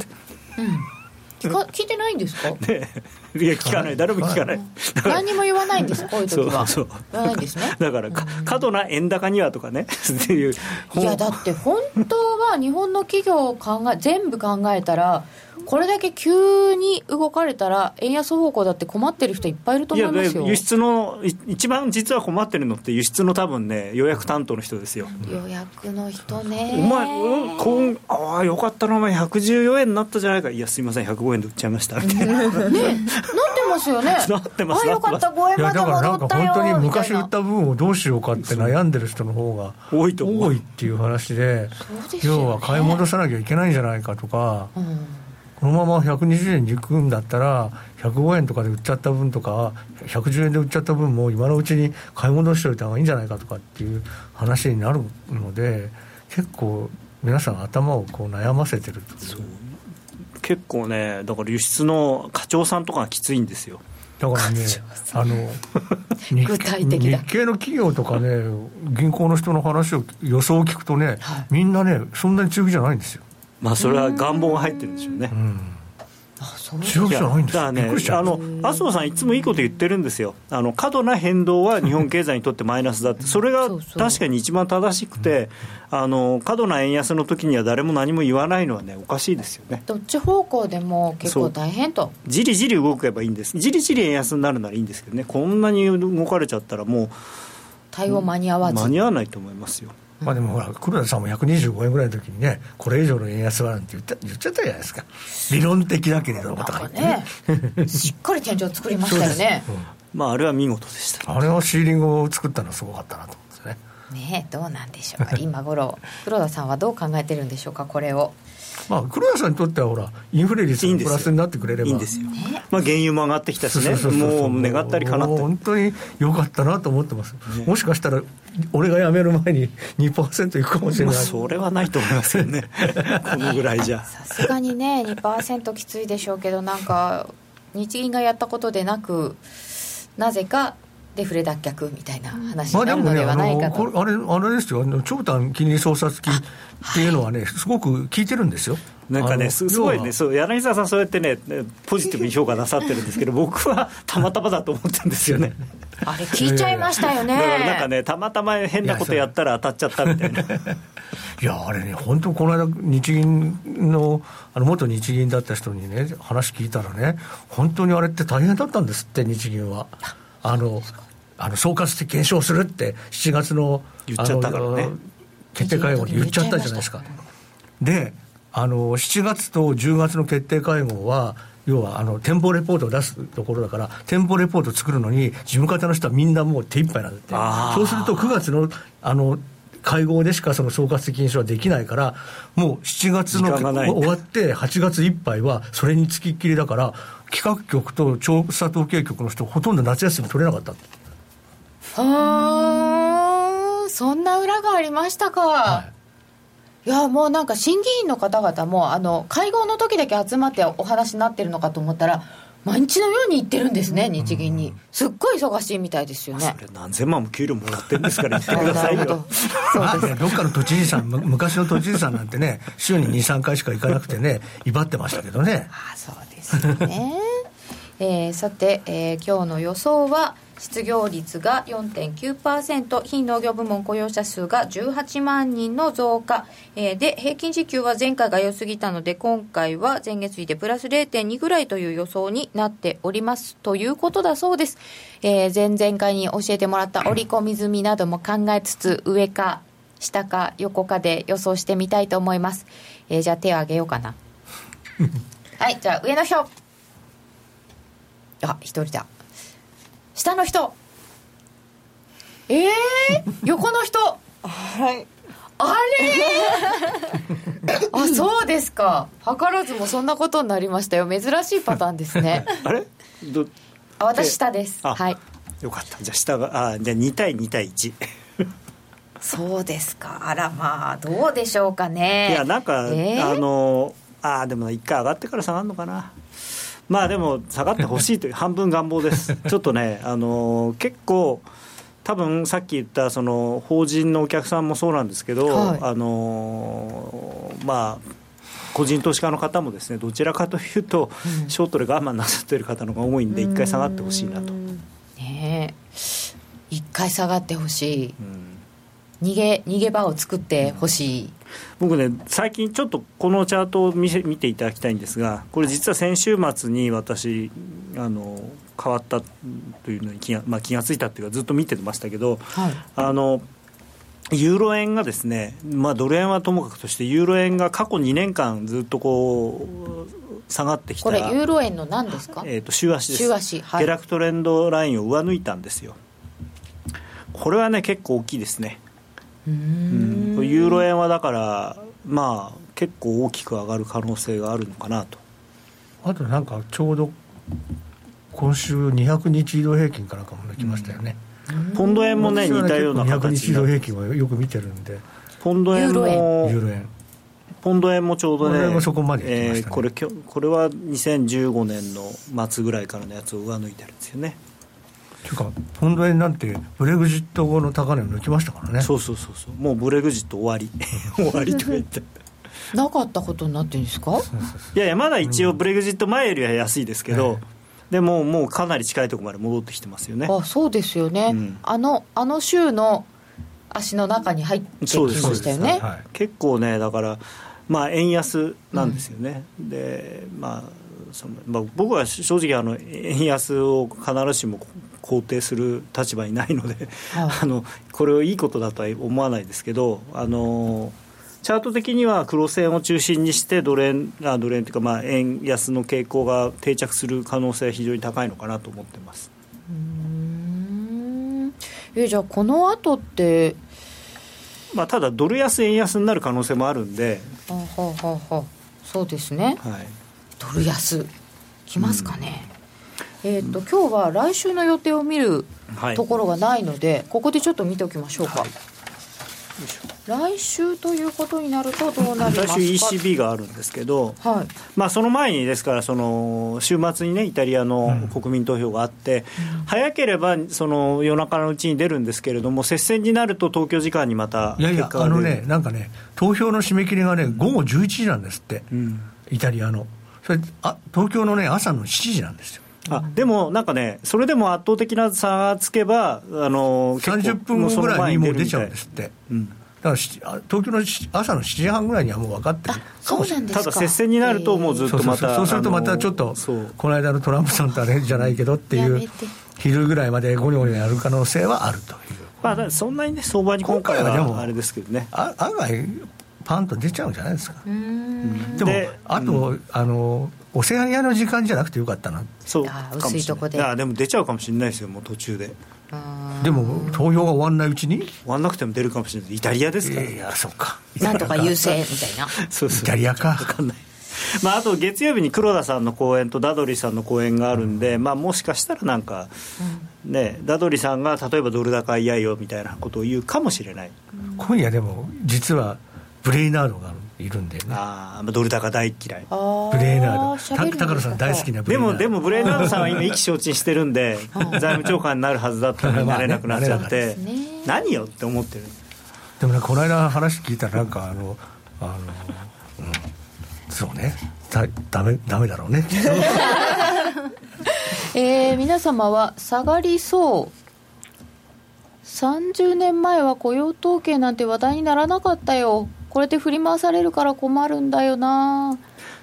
うん、うん聞か聞いてないんですか、ね、いや聞かない。誰も聞かない、何にも言わないんです こういう時は。そう。言わないんですね？だから過度な円高にはとかね。っていう。いやだって本当は日本の企業を考え全部考えたらこれだけ急に動かれたら、円安方向だって困ってる人いっぱいいると思いますよ輸出の、一番実は困ってるのって、輸出の多分ね、予約担当の人ですよ。予約の人ね。お前、こんああ、よかったな、お前、114円になったじゃないか、いや、すみません、105円で売っちゃいました みたいな。ね、なってますよね。なってます。あよかった、5円まで戻ったよ。いや、だからなんか本当に昔売った分をどうしようかって悩んでる人の方が多いと多いっていう話で、要は買い戻さなきゃいけないんじゃないかとか。うんこのまま120円に行くんだったら、105円とかで売っちゃった分とか、110円で売っちゃった分も今のうちに買い戻しておいた方がいいんじゃないかとかっていう話になるので、結構、皆さん、頭をこう悩ませてる結構ね、だから輸出の課長さんとかがきついんですよ。だからね、あの 具体的日系の企業とかね、銀行の人の話を、予想を聞くとね、はい、みんなね、そんなに強気じゃないんですよ。まあ、それは願望が入ってるんでしょうね。うん。強気じゃないんですだからね、あの麻生さん、いつもいいこと言ってるんですよ、あの過度な変動は日本経済にとってマイナスだって、それが確かに一番正しくて、あの過度な円安の時には誰も何も言わないのはね、おかしいですよね。どっち方向でも結構大変と。じりじり動けばいいんです、じりじり円安になるならいいんですけどね、こんなに動かれちゃったら、もう。対応間に合わず。間に合わないと思いますよ。まあでもほら、黒田さんも125円ぐらいの時にね、これ以上の円安はなんて言った言っちゃったじゃないですか、理論的だけれどもとかね、しっかり天井作りましたよね。うん、まあ、あれは見事でした、あれはシーリングを作ったのはすごかったなと思うんですね。ねどうなんでしょう。か、今頃黒田さんはどう考えてるんでしょうか、これを。まあ、黒田さんにとってはほら、インフレ率がプラスになってくれれば。いいんですよ、まあ、原油も上がってきたしね、もう願ったりかなって、本当によかったなと思ってます、ね、もしかしたら、俺が辞める前に2%いくかもしれない、まあ、それはないと思いますよね、このぐらいじゃ。さすがにね、2%きついでしょうけど、なんか、日銀がやったことでなく、なぜかデフレ脱却みたいな話になるのではないかと、まあ、あれあれですよ、長短金利操作金っていうのはね、すごく効いてるんですよ。なんかね、すごいねそう、柳沢さん、そうやってね、ポジティブに評価なさってるんですけど、僕はたまたまだと思ってるんですよね。あれ、聞いちゃいましたよね。だからなんかね、たまたま変なことやったら当たっちゃったみたいな。いや、あれね、本当、この間、日銀の、あの元日銀だった人にね、話聞いたらね、本当にあれって大変だったんですって、日銀は。あのあの総括的検証するって、7月の言っちゃったからね。決定会合で言っちゃったじゃないですか。であの7月と10月の決定会合は要はあの店舗レポートを出すところだから店舗レポートを作るのに事務方の人はみんなもう手一杯なんだって。そうすると9月のあの会合でしかその総括的認証はできないからもう7月の終わって8月いっぱいはそれにつきっきりだから企画局と調査統計局の人ほとんど夏休み取れなかったはあそんな裏がありましたか、はいいやもうなんか審議員の方々もあの会合の時だけ集まってお話になってるのかと思ったら毎日のように行ってるんですね、日銀に。すっごい忙しいみたいですよね。それ何千万も給料もらってるんですから言ってくださいよ。そうですどっかの都知事さん、昔の都知事さんなんてね、週に2、3回しか行かなくてね、威張ってましたけどね。あそうですよね。えー、さて、えー、今日の予想は、失業率が4.9%非農業部門雇用者数が18万人の増加、えー、で平均時給は前回が良すぎたので今回は前月比でプラス0.2ぐらいという予想になっております。ということだそうです、えー、前々回に教えてもらった織り込み済みなども考えつつ上か下か横かで予想してみたいと思います、えー、じゃあ手を挙げようかな。はいじゃあ上の人あ一人だ下の人。ええー、横の人。はい。あれ？あそうですか。図らずもそんなことになりましたよ。珍しいパターンですね。あれ？どあ私下です。はい。よかった。じゃあ下があじゃあ2対2対1 そうですか。あらまあどうでしょうかね。いやなんか、えー、あのあでも1回上がってから下がるのかなまあでも下がってほしいという半分願望です、ちょっとね、あの結構、多分さっき言ったその法人のお客さんもそうなんですけど、はい、あのまあ、個人投資家の方もですねどちらかというと、うん、ショートで我慢なさっている方の方が多いんで、一回下がってほしいなと。ね一回下がってほしい、うん、逃げ逃げ場を作ってほしい。僕ね、最近ちょっとこのチャートを見せ見ていただきたいんですが、これ、実は先週末に私、あの変わったというのに気が,、まあ、気が付いたっていうか、ずっと見てましたけど、はい、あのユーロ円がですね、まあ、ドル円はともかくとして、ユーロ円が過去2年間、ずっとこう、下がってきたこれ、ユーロ円の何ですか、えーと、週足です、週足はい、下落トレンドラインを上抜いたんですよ。これはね、結構大きいですね。うん。ユーロ円はだからまあ結構大きく上がる可能性があるのかなと。あとなんかちょうど今週200日移動平均からかも来ましたよね、ポンド円もね似たような形200日移動平均はよく見てるんで。ポンド円もユーロ円。ポンド円もちょうどね、ね、えー、これこれは2015年の末ぐらいからのやつを上抜いてるんですよね。というか、ポンド円なんて、ブレグジット後の高値を抜きましたからね。そうそうそうそう、もうブレグジット終わり、終わりとか言って。なかったことになってるんですか？いやいや、まだ一応、ブレグジット前よりは安いですけど、うん、でももうかなり近いところまで戻ってきてますよね。あそうですよね、うん、あのあの週の足の中に入ってきましたよね。はい、結構ねだからまあ、円安なんですよね、うん、でまあそのまあ、僕は正直あの、円安を必ずしも肯定する立場にないので、はい、あのこれをいいことだとは思わないですけど、あのチャート的には黒線を中心にしてドル円あドル円というか、まあ、円安の傾向が定着する可能性は非常に高いのかなと思ってます。うん。えじゃあこの後って？まあ、ただ、ドル安、円安になる可能性もあるんで、はあはあはあ、そうですね、はい、ドル安、きますかね、うん、えーと、今日は来週の予定を見るところがないので、はい、ここでちょっと見ておきましょうか。はい。来週ということになるとどうなりますか？来週 ECB があるんですけど、はい。まあ、その前にですからその週末にねイタリアの国民投票があって、うん、早ければその夜中のうちに出るんですけれども接戦になると東京時間にまたいやいやあのねなんかね投票の締め切りがね午後11時なんですって、うん、イタリアの。それあ東京のね朝の7時なんですよあでもなんかね、それでも圧倒的な差がつけば、あの30分後ぐらいにもう出ちゃうんですって。うんだから東京の朝の7時半ぐらいにはもう分かってるそうなんですただ接戦になると、もうずっとまたそうするとまたちょっと、この間のトランプさんとあれじゃないけどっていう、昼ぐらいまでごにょごにょやる可能性はあるという。まあ、そんなにね、相場に今回はでもあれですけどね。あ案外、パンと出ちゃうんじゃないですか。でも、あと、あの、オセアニアの時間じゃなくてよかったな。そう、薄いとこで。でも出ちゃうかもしれないですよ、もう途中で。でも投票が終わんないうちに？終わんなくても出るかもしれない。イタリアですから、いやそうか。なんとか優勢みたいな。そうそう。イタリアか。分かんない。まあ、あと月曜日に黒田さんの講演とダドリさんの講演があるんで、うん、まあ、もしかしたらなんか、ね、ダドリさんが例えばドル高嫌よみたいなことを言うかもしれない、今夜でも実はブレイナードがいるんでね。ああドル高大嫌い。ブレイナード。高野さん大好きなブレイナー。ドでもでもブレイナードさんは今意気消沈してるんで 財務長官になるはずだったのになれなくなっちゃって、何よって思ってる。でもねこの間話聞いたらなんかあのあの、うん、そうね。だだめだめだろうね。えー、皆様は下がりそう。30年前は雇用統計なんて話題にならなかったよこれで振り回されるから困るんだよな。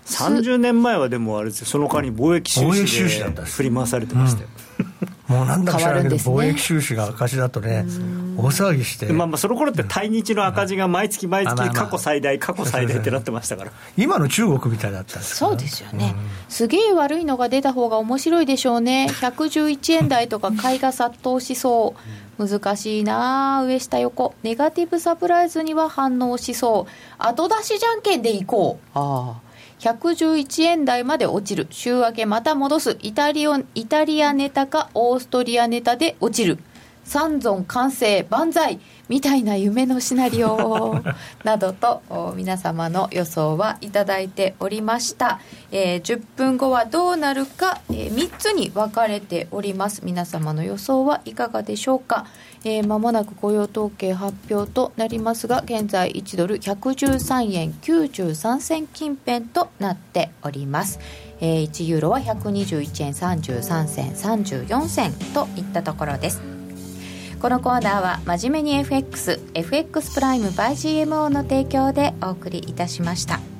30年前はでもあれですよ。その代わり貿易収支で振り回されてましたよ、うん、もうなんだか知らないけど、ね、貿易収支が赤字だとね大騒ぎして。まあまあその頃って対日の赤字が毎月毎月過去最大過去最大ってなってましたから。今の中国みたいだったんですそうですよね、すげえ悪いのが出た方が面白いでしょうね。111円台とか買いが殺到しそう。難しいな上下横。ネガティブサプライズには反応しそう。後出しじゃんけんでいこう。ああ111円台まで落ちる。週明けまた戻す。イタリオイタリアネタかオーストリアネタで落ちる。三尊完成万歳みたいな夢のシナリオ などと皆様の予想はいただいておりました、えー、10分後はどうなるか、えー、3つに分かれております。皆様の予想はいかがでしょうかえー、間もなく雇用統計発表となりますが現在1ドル113円93銭近辺となっております。えー、1ユーロは121円33銭34銭といったところです。このコーナーは真面目に FX、FX プライム by GMO の提供でお送りいたしました。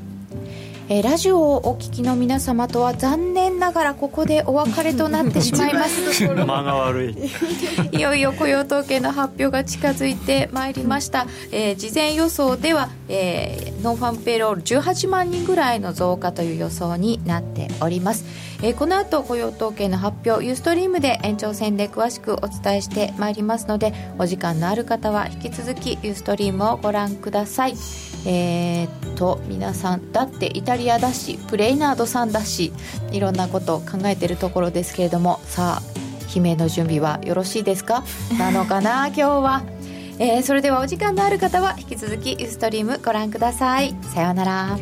えー、ラジオをお聞きの皆様とは残念ながらここでお別れとなってしまいます。間が悪い。いよいよ雇用統計の発表が近づいてまいりました、えー、事前予想では、えー、 nonfarm payroll 18万人ぐらいの増加という予想になっております。えー、この後雇用統計の発表ユーストリームで延長戦で詳しくお伝えしてまいりますのでお時間のある方は引き続きユーストリームをご覧くださいえー、っと皆さんだってイタリアだしプレイナードさんだしいろんなことを考えているところですけれどもさあ悲鳴の準備はよろしいですか？なのかな今日は？えー、それではお時間のある方は引き続きユーストリームご覧ください。さようなら。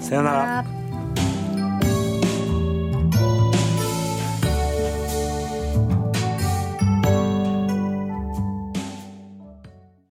さようなら